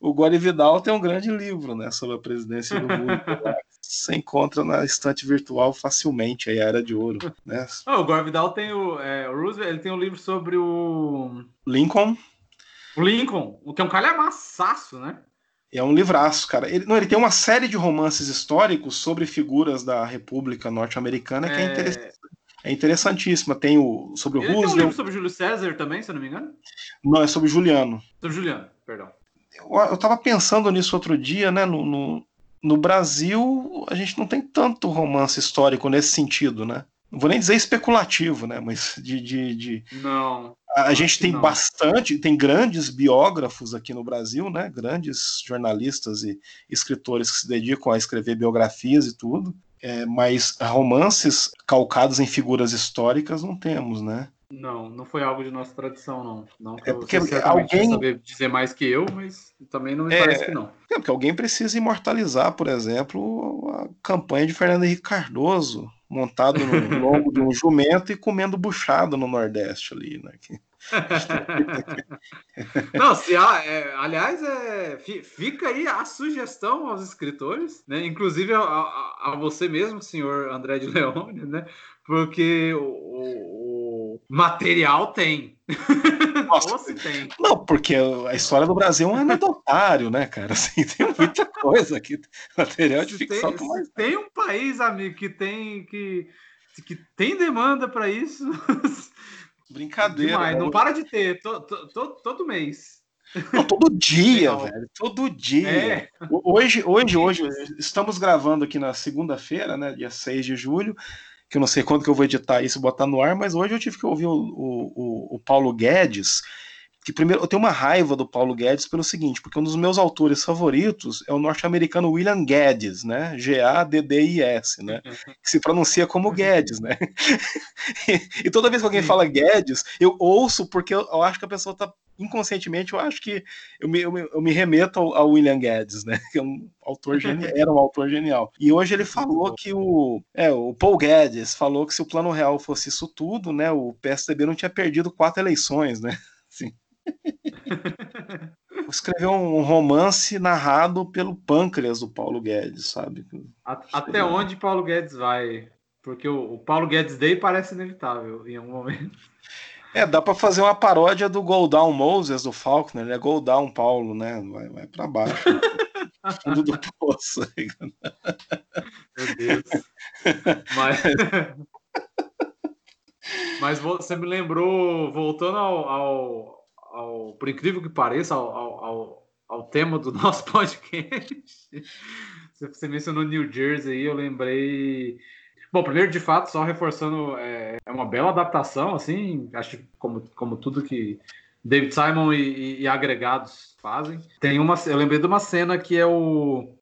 o, o Gore Vidal tem um grande livro, né, sobre a presidência do Roosevelt. Você encontra na estante virtual facilmente aí a Era de Ouro, né? Oh, o Gore Vidal tem o, é, o Roosevelt, ele tem um livro sobre o Lincoln. O Lincoln, o que é um calhamaçaço, né? É um livraço, cara. Ele, não, ele tem uma série de romances históricos sobre figuras da República Norte-Americana que é, é interessante. É interessantíssima. Tem o sobre o Ele Roosevelt. Tem um livro sobre Júlio César também, se eu não me engano? Não, é sobre Juliano. Sobre Juliano, perdão. Eu, eu tava pensando nisso outro dia, né? No, no, no, Brasil, a gente não tem tanto romance histórico nesse sentido, né? Não vou nem dizer especulativo, né? Mas de. de, de... Não. A gente tem não. bastante, tem grandes biógrafos aqui no Brasil, né? Grandes jornalistas e escritores que se dedicam a escrever biografias e tudo. É, mas romances calcados em figuras históricas não temos, né? Não, não foi algo de nossa tradição, não. não é porque alguém saber dizer mais que eu, mas também não me é, parece que não. É porque alguém precisa imortalizar, por exemplo, a campanha de Fernando Henrique Cardoso, montado no lombo de um jumento e comendo buchado no Nordeste ali, né? Não, se há, é, aliás, é, fica aí a sugestão aos escritores, né? Inclusive a, a, a você mesmo, senhor André de Leone, né? Porque o, o material tem. Nossa, tem. Não, porque a história do Brasil é um anedotário, né, cara? Assim, tem muita coisa aqui. Material de ficção. Tem, mais... tem um país, amigo, que tem que, que tem demanda para isso. Brincadeira. Demais. Não para de ter, to, to, to, todo mês. Não, todo dia, velho. Todo dia. É. Hoje, hoje, hoje, estamos gravando aqui na segunda-feira, né? Dia 6 de julho. Que eu não sei quando que eu vou editar isso e botar no ar, mas hoje eu tive que ouvir o, o, o Paulo Guedes que primeiro eu tenho uma raiva do Paulo Guedes pelo seguinte, porque um dos meus autores favoritos é o norte-americano William Guedes, né? G-A-D-D-I-S, né? Que se pronuncia como uhum. Guedes, né? e, e, toda vez que alguém fala Guedes, eu ouço porque eu, eu, acho que a pessoa tá inconscientemente, eu acho que eu me, eu me, eu me remeto ao, ao, William Guedes, né? Que é um autor genial, era um autor genial. E hoje ele falou que o, é, o Paul Guedes falou que se o Plano Real fosse isso tudo, né? O PSDB não tinha perdido quatro eleições, né? Assim. Escreveu um romance narrado pelo pâncreas do Paulo Guedes, sabe? Até onde Paulo Guedes vai? Porque o, Paulo Guedes Day parece inevitável em algum momento. É, dá para fazer uma paródia do Go Down Moses do Faulkner, né? Go Down Paulo, né? Vai, vai para baixo. Fundo do poço. Meu Deus. Mas... Mas você me lembrou, voltando ao, ao ao, por incrível que pareça, ao, ao, ao, tema do nosso podcast. Você mencionou New Jersey aí, eu lembrei. Bom, primeiro, de fato, só reforçando, é, é uma bela adaptação, assim, acho que como, como tudo que David Simon e, e, agregados fazem. Tem uma, eu lembrei de uma cena que é o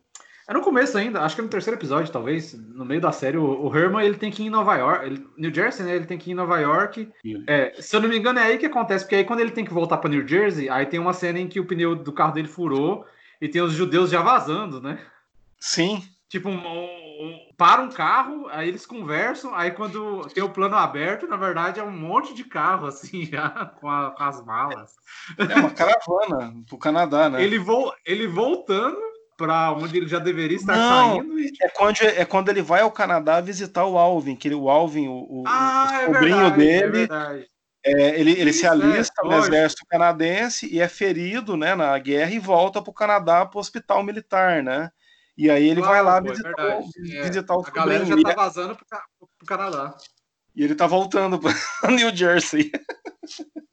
é no começo ainda, acho que é no terceiro episódio, talvez, no meio da série, o, o Herman ele tem que ir em Nova York, ele, New Jersey, né? Ele tem que ir em Nova York. É, se eu não me engano, é aí que acontece, porque aí quando ele tem que voltar para New Jersey, aí tem uma cena em que o pneu do carro dele furou e tem os judeus já vazando, né? Sim. Tipo, um, um, para um carro, aí eles conversam, aí quando tem o plano aberto, na verdade é um monte de carro, assim, já com, a, com as malas. É uma caravana pro Canadá, né? Ele, vo, ele voltando para onde ele já deveria estar Não, saindo. E... É, quando, é quando ele vai ao Canadá visitar o Alvin, que ele, o Alvin, o, ah, o é sobrinho verdade, dele. É, é ele, ele se é, alista no exército canadense e é ferido né, na guerra e volta para o Canadá para o hospital militar, né? E aí ele claro, vai lá pô, visitar, é visitar o A galera já tá vazando para o Canadá. E ele tá voltando para New Jersey.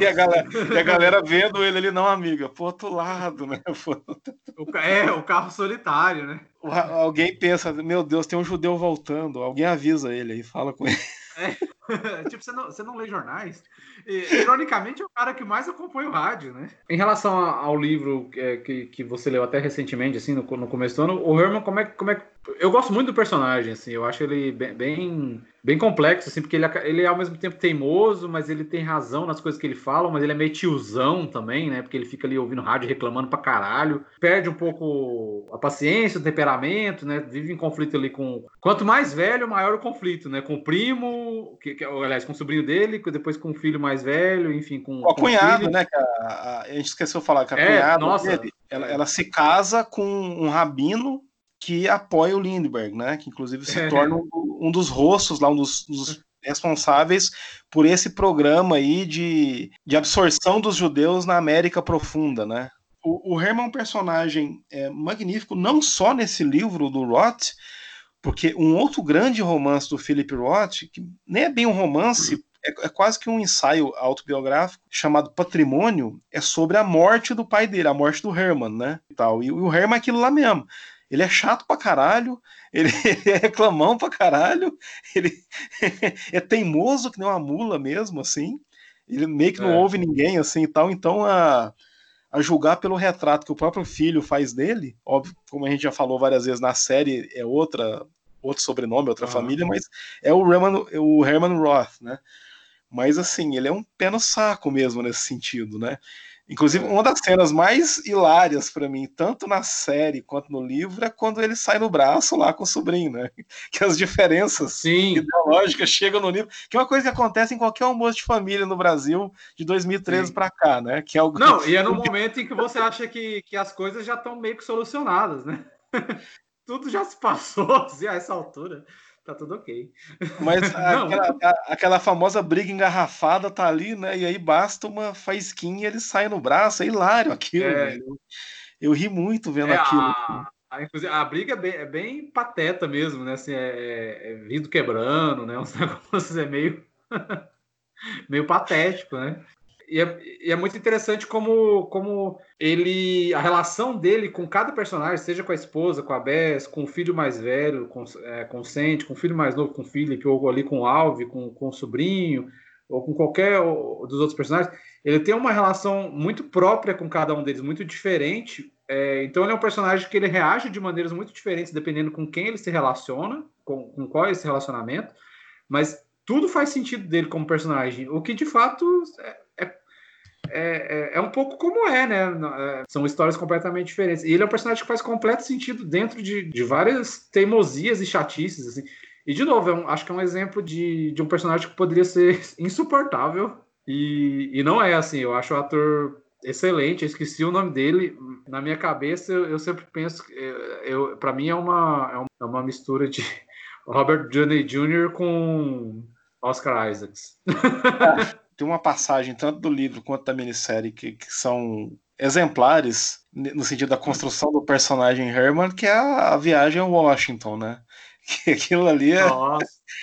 E a, galera, e a galera vendo ele ali, não, amiga, pro outro lado, né? É, o carro solitário, né? Alguém pensa, meu Deus, tem um judeu voltando. Alguém avisa ele aí, fala com ele. É, tipo, você não, você não lê jornais? E, ironicamente, é o cara que mais acompanha o rádio, né? Em relação ao livro é, que, que você leu até recentemente, assim, no, no começo do ano, o Herman, como é, como é Eu gosto muito do personagem, assim, eu acho ele bem, bem, bem complexo, assim, porque ele, ele é ao mesmo tempo teimoso, mas ele tem razão nas coisas que ele fala, mas ele é meio tiozão também, né? Porque ele fica ali ouvindo rádio reclamando pra caralho, perde um pouco a paciência, o temperamento, né? Vive em conflito ali com. Quanto mais velho, maior o conflito, né? Com o primo, que, que aliás, com o sobrinho dele, depois com o filho mais velho, enfim, com. O cunhado, né? A, a, a, gente esqueceu de falar que a é, cunhada nossa, dele, ela, ela se casa com um rabino que apoia o Lindbergh, né? Que inclusive se torna um, um dos rostos lá, um dos, dos, responsáveis por esse programa aí de, de absorção dos judeus na América Profunda, né? O, o Herman é um personagem é, magnífico, não só nesse livro do Roth, porque um outro grande romance do Philip Roth, que nem é bem um romance, é, é, quase que um ensaio autobiográfico chamado Patrimônio, é sobre a morte do pai dele, a morte do Herman, né? E, tal. e, e o Herman é aquilo lá mesmo. Ele é chato pra caralho, ele, é reclamão pra caralho, ele é teimoso que nem uma mula mesmo, assim. Ele meio que não é. ouve ninguém, assim e tal. Então, a, a julgar pelo retrato que o próprio filho faz dele, óbvio, como a gente já falou várias vezes na série, é outra outro sobrenome, outra uhum. família, mas é o Herman, o Herman Roth, né? Mas assim, ele é um pé no saco mesmo nesse sentido, né? Inclusive, uma das cenas mais hilárias para mim, tanto na série quanto no livro, é quando ele sai no braço lá com o sobrinho, né? Que as diferenças Sim. ideológicas chegam no livro, que é uma coisa que acontece em qualquer almoço de família no Brasil de 2013 para cá, né? Que é algo... Não, e é no momento em que você acha que, que as coisas já estão meio que solucionadas, né? Tudo já se passou assim, a essa altura tá tudo ok. Mas aquela, a, aquela, famosa briga engarrafada tá ali, né? E aí basta uma faísquinha e ele sai no braço. É hilário aquilo. É. Eu, eu, ri muito vendo é, aquilo. A, a, inclusive, a briga é bem, é bem, pateta mesmo, né? Assim, é, é, é vidro quebrando, né? Uns negócios é meio. meio patético, né? E é, e é, muito interessante como, como ele. A relação dele com cada personagem, seja com a esposa, com a Bess, com o filho mais velho, com, é, com o Sente, com o filho mais novo, com o Philip, ou ali com o Alve, com, com o sobrinho, ou com qualquer dos outros personagens, ele tem uma relação muito própria com cada um deles, muito diferente. É, então ele é um personagem que ele reage de maneiras muito diferentes, dependendo com quem ele se relaciona, com, com qual é esse relacionamento, mas tudo faz sentido dele como personagem, o que de fato é, é, é, é, um pouco como é, né? É, são histórias completamente diferentes. E ele é um personagem que faz completo sentido dentro de, de várias teimosias e chatices, assim. E, de novo, é um, acho que é um exemplo de, de um personagem que poderia ser insuportável. E, e não é assim. Eu acho o ator excelente. Eu esqueci o nome dele. Na minha cabeça, eu, eu sempre penso. Eu, eu para mim, é uma, é uma mistura de Robert Downey Jr. com Oscar Isaacs. tem uma passagem tanto do livro quanto da minissérie que, que são exemplares no sentido da construção do personagem Herman, que é a, a viagem a Washington, né? Que aquilo ali é,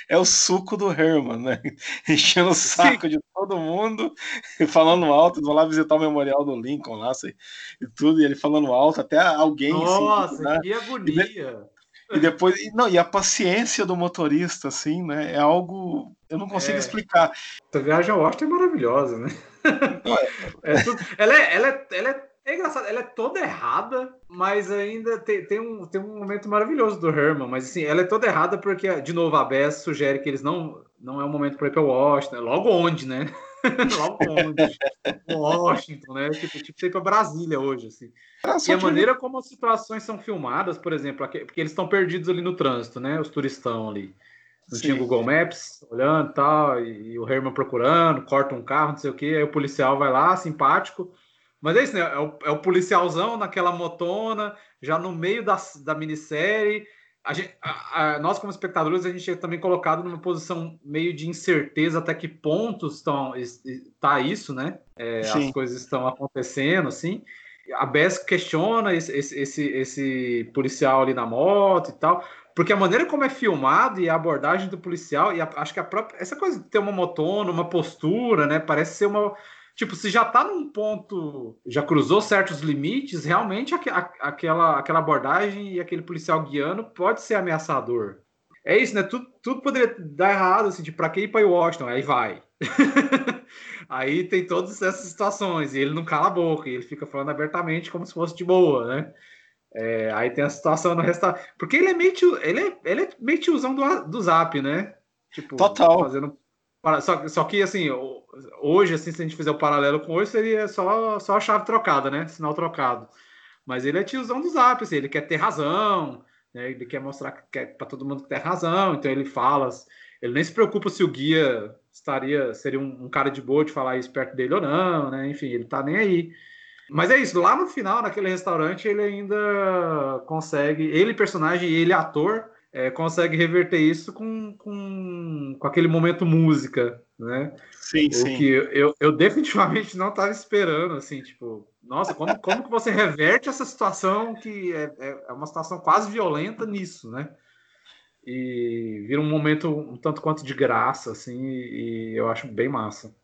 é o suco do Herman, né? Enchendo o saco Sim. de todo mundo, falando alto, vão lá visitar o memorial do Lincoln lá, assim, e tudo, e ele falando alto, até alguém. Assim, Nossa, assim, né? que agonia! E depois, não, e a paciência do motorista, assim, né? É algo. Eu não consigo é. explicar. A viagem ao Washington é maravilhosa, né? É, é tudo, ela, é, ela, é, ela é, é engraçada, ela é toda errada, mas ainda tem, tem, um, tem um momento maravilhoso do Herman. Mas assim, ela é toda errada porque, de novo, a Bess sugere que eles não. Não é o momento para ir para Washington. Logo onde, né? Logo onde? Washington, né? Tipo, tipo ir para Brasília hoje, assim. e a maneira como as situações são filmadas, por exemplo, porque eles estão perdidos ali no trânsito, né? Os turistão ali. Não tinha Google Maps, olhando tal, e, o Herman procurando, corta um carro, não sei o que, aí o policial vai lá, simpático. Mas é isso, né? É o, é o policialzão naquela motona, já no meio da, da minissérie, a gente, a, a, nós como espectadores a gente é também colocado numa posição meio de incerteza até que pontos estão tá isso, né? É, as coisas estão acontecendo, assim. A Bess questiona esse, esse, esse, policial ali na moto e tal, porque a maneira como é filmado e a abordagem do policial e a, acho que a própria essa coisa de ter uma motona, uma postura, né? Parece ser uma tipo, se já tá num ponto, já cruzou certos limites, realmente a, a, aquela, aquela abordagem e aquele policial guiando pode ser ameaçador. É isso, né? Tudo, tudo poderia dar errado, assim, de pra que ir pra Washington? Aí vai. Aí tem todas essas situações, e ele não cala a boca, e ele fica falando abertamente como se fosse de boa, né? É, aí tem a situação no restaurante. Porque ele é meio tio, ele é, ele é meio tiozão do, do zap, né? Tipo, Total. Fazendo, só, só que assim, hoje, assim, se a gente fizer o paralelo com hoje, seria só, só a chave trocada, né? Sinal trocado. Mas ele é tiozão do zap, assim, ele quer ter razão, né? Ele quer mostrar que quer para todo mundo que tem razão, então ele fala, ele nem se preocupa se o guia estaria, seria um, um, cara de boa de falar isso perto dele ou não, né? Enfim, ele tá nem aí. Mas é isso, lá no final, naquele restaurante, ele ainda consegue, ele personagem e ele ator, é, consegue reverter isso com, com, com aquele momento música, né? Sim, o sim. que eu, eu definitivamente não estava esperando, assim, tipo, nossa, como, como que você reverte essa situação que é, é, é uma situação quase violenta nisso, né? E vira um momento um tanto quanto de graça, assim, e eu acho bem massa.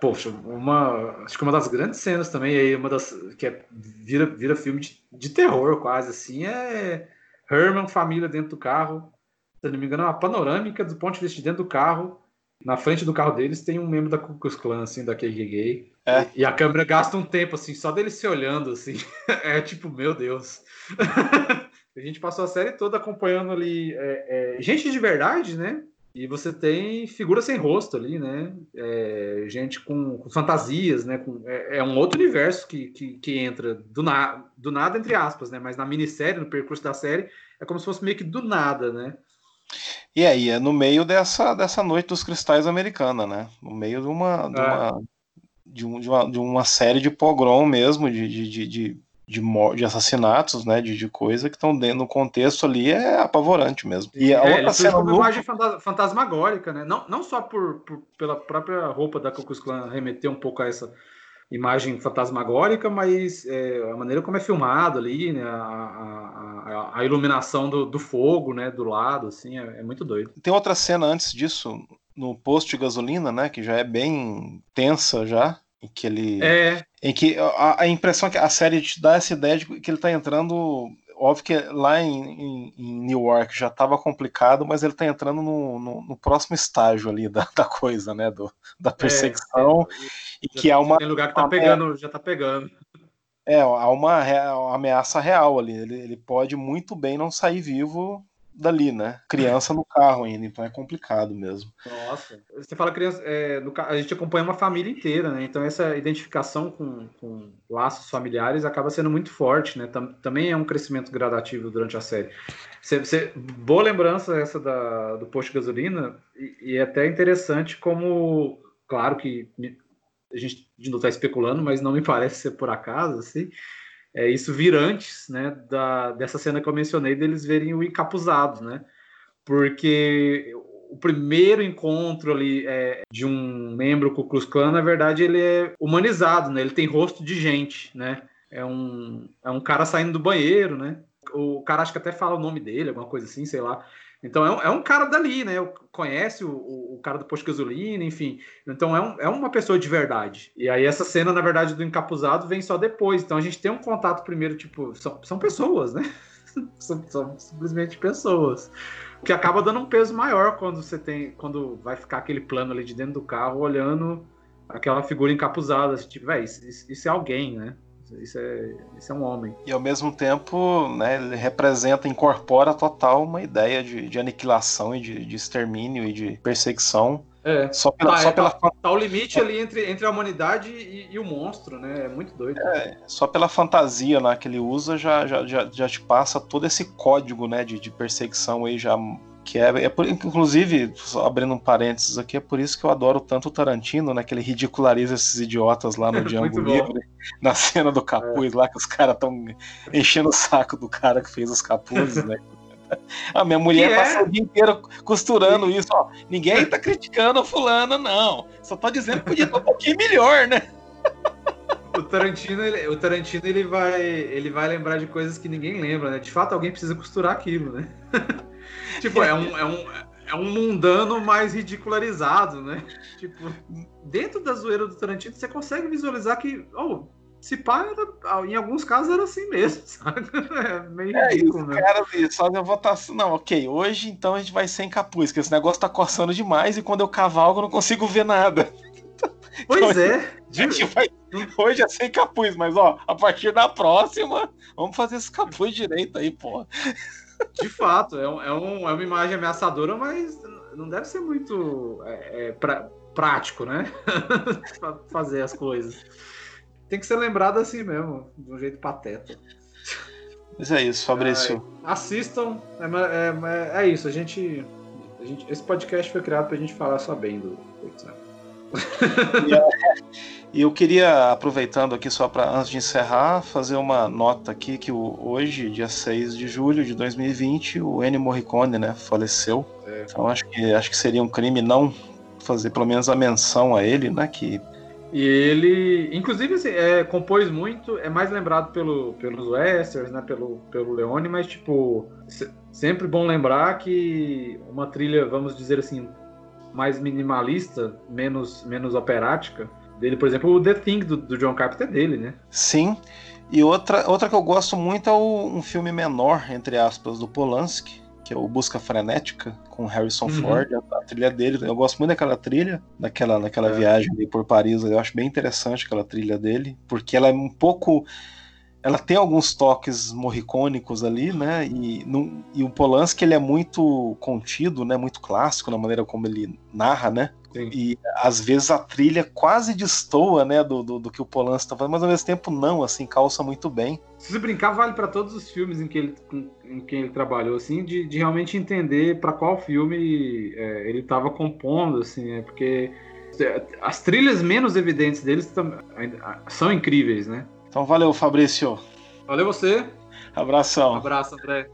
Poxa, uma. Acho que uma das grandes cenas também, aí, uma das. que é, vira, vira filme de, de terror, quase assim, é Herman, família dentro do carro. Se não me engano, é uma panorâmica do ponto de vista de dentro do carro. Na frente do carro deles tem um membro da Ku Klux Klan, assim, da KKK. É. E a câmera gasta um tempo, assim, só dele se olhando, assim. é tipo, meu Deus. a gente passou a série toda acompanhando ali é, é, gente de verdade, né? E você tem figura sem rosto ali, né? É, gente com, com, fantasias, né? Com, é, é, um outro universo que, que, que entra do, na, do nada, entre aspas, né? Mas na minissérie, no percurso da série, é como se fosse meio que do nada, né? E aí, é no meio dessa, dessa noite dos cristais americana, né? No meio de uma, de, é. uma, de, um, de, uma, de uma série de pogrom mesmo, de, de, de de, de assassinatos, né, de, de coisa que estão dentro do contexto ali é apavorante mesmo. E a é, outra cena uma imagem fantasmagórica, né? Não, não só por, por, pela própria roupa da Ku Klux Klan remeter um pouco a essa imagem fantasmagórica, mas é, a maneira como é filmado ali, né, a, a, a iluminação do, do, fogo, né, do lado, assim, é, é muito doido. Tem outra cena antes disso no posto de gasolina, né, que já é bem tensa já, em que ele. É. Em que a, a impressão que a série te dá essa ideia de que ele tá entrando. Óbvio que lá em, em, em New York já estava complicado, mas ele está entrando no, no, no, próximo estágio ali da, da coisa, né? Do, da é, perseguição. É, e que há uma. Tem lugar que tá pegando, já tá pegando. É, há uma, uma ameaça real ali. Ele, ele pode muito bem não sair vivo dali, né? Criança no carro ainda, então é complicado mesmo. Nossa, você fala criança, é, no, a gente acompanha uma família inteira, né? Então essa identificação com, com laços familiares acaba sendo muito forte, né? Tam, também é um crescimento gradativo durante a série. Você, você, boa lembrança essa da, do posto de gasolina, e, e é até interessante como, claro que a gente não está especulando, mas não me parece ser por acaso, assim, é, isso vir antes né, da, dessa cena que eu mencionei, deles verem o encapuzado, né? Porque o primeiro encontro ali é, de um membro Ku Klux Klan, na verdade, ele é humanizado, né? Ele tem rosto de gente, né? É um, é um cara saindo do banheiro, né? O cara acho que até fala o nome dele, alguma coisa assim, sei lá. Então é um, é um cara dali, né? Conhece o, o, cara do posto de gasolina, enfim. Então é, um, é uma pessoa de verdade. E aí essa cena, na verdade, do encapuzado vem só depois. Então a gente tem um contato primeiro, tipo, são, são pessoas, né? são, são simplesmente pessoas. Que acaba dando um peso maior quando você tem. Quando vai ficar aquele plano ali de dentro do carro olhando aquela figura encapuzada. Assim, tipo, velho, isso, isso é alguém, né? Isso é, isso é um homem. E ao mesmo tempo, né, ele representa, incorpora total uma ideia de, de aniquilação e de, de extermínio e de perseguição. É. Só pela, tá, só é, pela... Tá, tá, o limite ali entre, entre a humanidade e, e, o monstro, né? É muito doido. É, só pela fantasia né, que ele usa já, já, já, já te passa todo esse código né, de, de perseguição aí já que é, é por, inclusive, abrindo um parênteses aqui, é por isso que eu adoro tanto o Tarantino, né? Que ele ridiculariza esses idiotas lá no Django Livre, na cena do capuz é. lá, que os caras estão enchendo o saco do cara que fez os capuzes, né? A minha mulher que passa é? o dia inteiro costurando isso, ó. Ninguém tá criticando o fulano, não. Só tô dizendo que podia estar um pouquinho melhor, né? O Tarantino, ele, o Tarantino ele vai, ele vai lembrar de coisas que ninguém lembra, né? De fato, alguém precisa costurar aquilo, né? tipo, é um, é, um, é um mundano mais ridicularizado, né? Tipo, dentro da zoeira do Tarantino, você consegue visualizar que, oh, se pá, era, em alguns casos era assim mesmo, sabe? É meio é ridículo, isso, né? Cara, só a votação. Não, ok, hoje então a gente vai sem capuz, porque esse negócio tá coçando demais e quando eu cavalgo eu não consigo ver nada. Pois é. Vai, hoje é sem capuz, mas ó, a partir da próxima, vamos fazer esse capuz direito aí, pô. De fato, é, um, é, um, é uma imagem ameaçadora, mas não deve ser muito é, é, pra, prático, né? fazer as coisas. Tem que ser lembrado assim mesmo, de um jeito pateta. Mas é isso, Fabrício. Assistam, é, é, é, isso. A gente, a gente, esse podcast foi criado para a gente falar só bem do e, eu queria, aproveitando aqui só para antes de encerrar, fazer uma nota aqui que o, hoje, dia 6 de julho de 2020, o Ennio Morricone, né, faleceu. É. Então acho que, acho que seria um crime não fazer pelo menos a menção a ele, né, que e ele, inclusive, assim, é, compôs muito, é mais lembrado pelo, pelos westerns, né, pelo, pelo Leone, mas, tipo, sempre bom lembrar que uma trilha, vamos dizer assim, mais minimalista, menos, menos operática, dele, por exemplo, o The Thing do, do John Carpenter é dele, né? Sim, e outra, outra que eu gosto muito é o, um filme menor, entre aspas, do Polanski, que é o Busca Frenética, com Harrison uhum. Ford, a, a, trilha dele. Eu gosto muito daquela trilha, daquela, daquela é. viagem ali por Paris. Eu acho bem interessante aquela trilha dele, porque ela é um pouco. Ela tem alguns toques morricônicos ali, né? E, no, e o Polanski ele é muito contido, né? Muito clássico na maneira como ele narra, né? Sim. E às vezes a trilha quase destoa, né, do, do, do que o Polanski está fazendo, mas ao mesmo tempo não, assim, calça muito bem. Se você brincar, vale para todos os filmes em que ele, em que ele trabalhou, assim, de, de realmente entender para qual filme é, ele estava compondo, assim, é porque as trilhas menos evidentes deles são incríveis, né? Então valeu, Fabrício. Valeu você. Abração. Um abraço, André.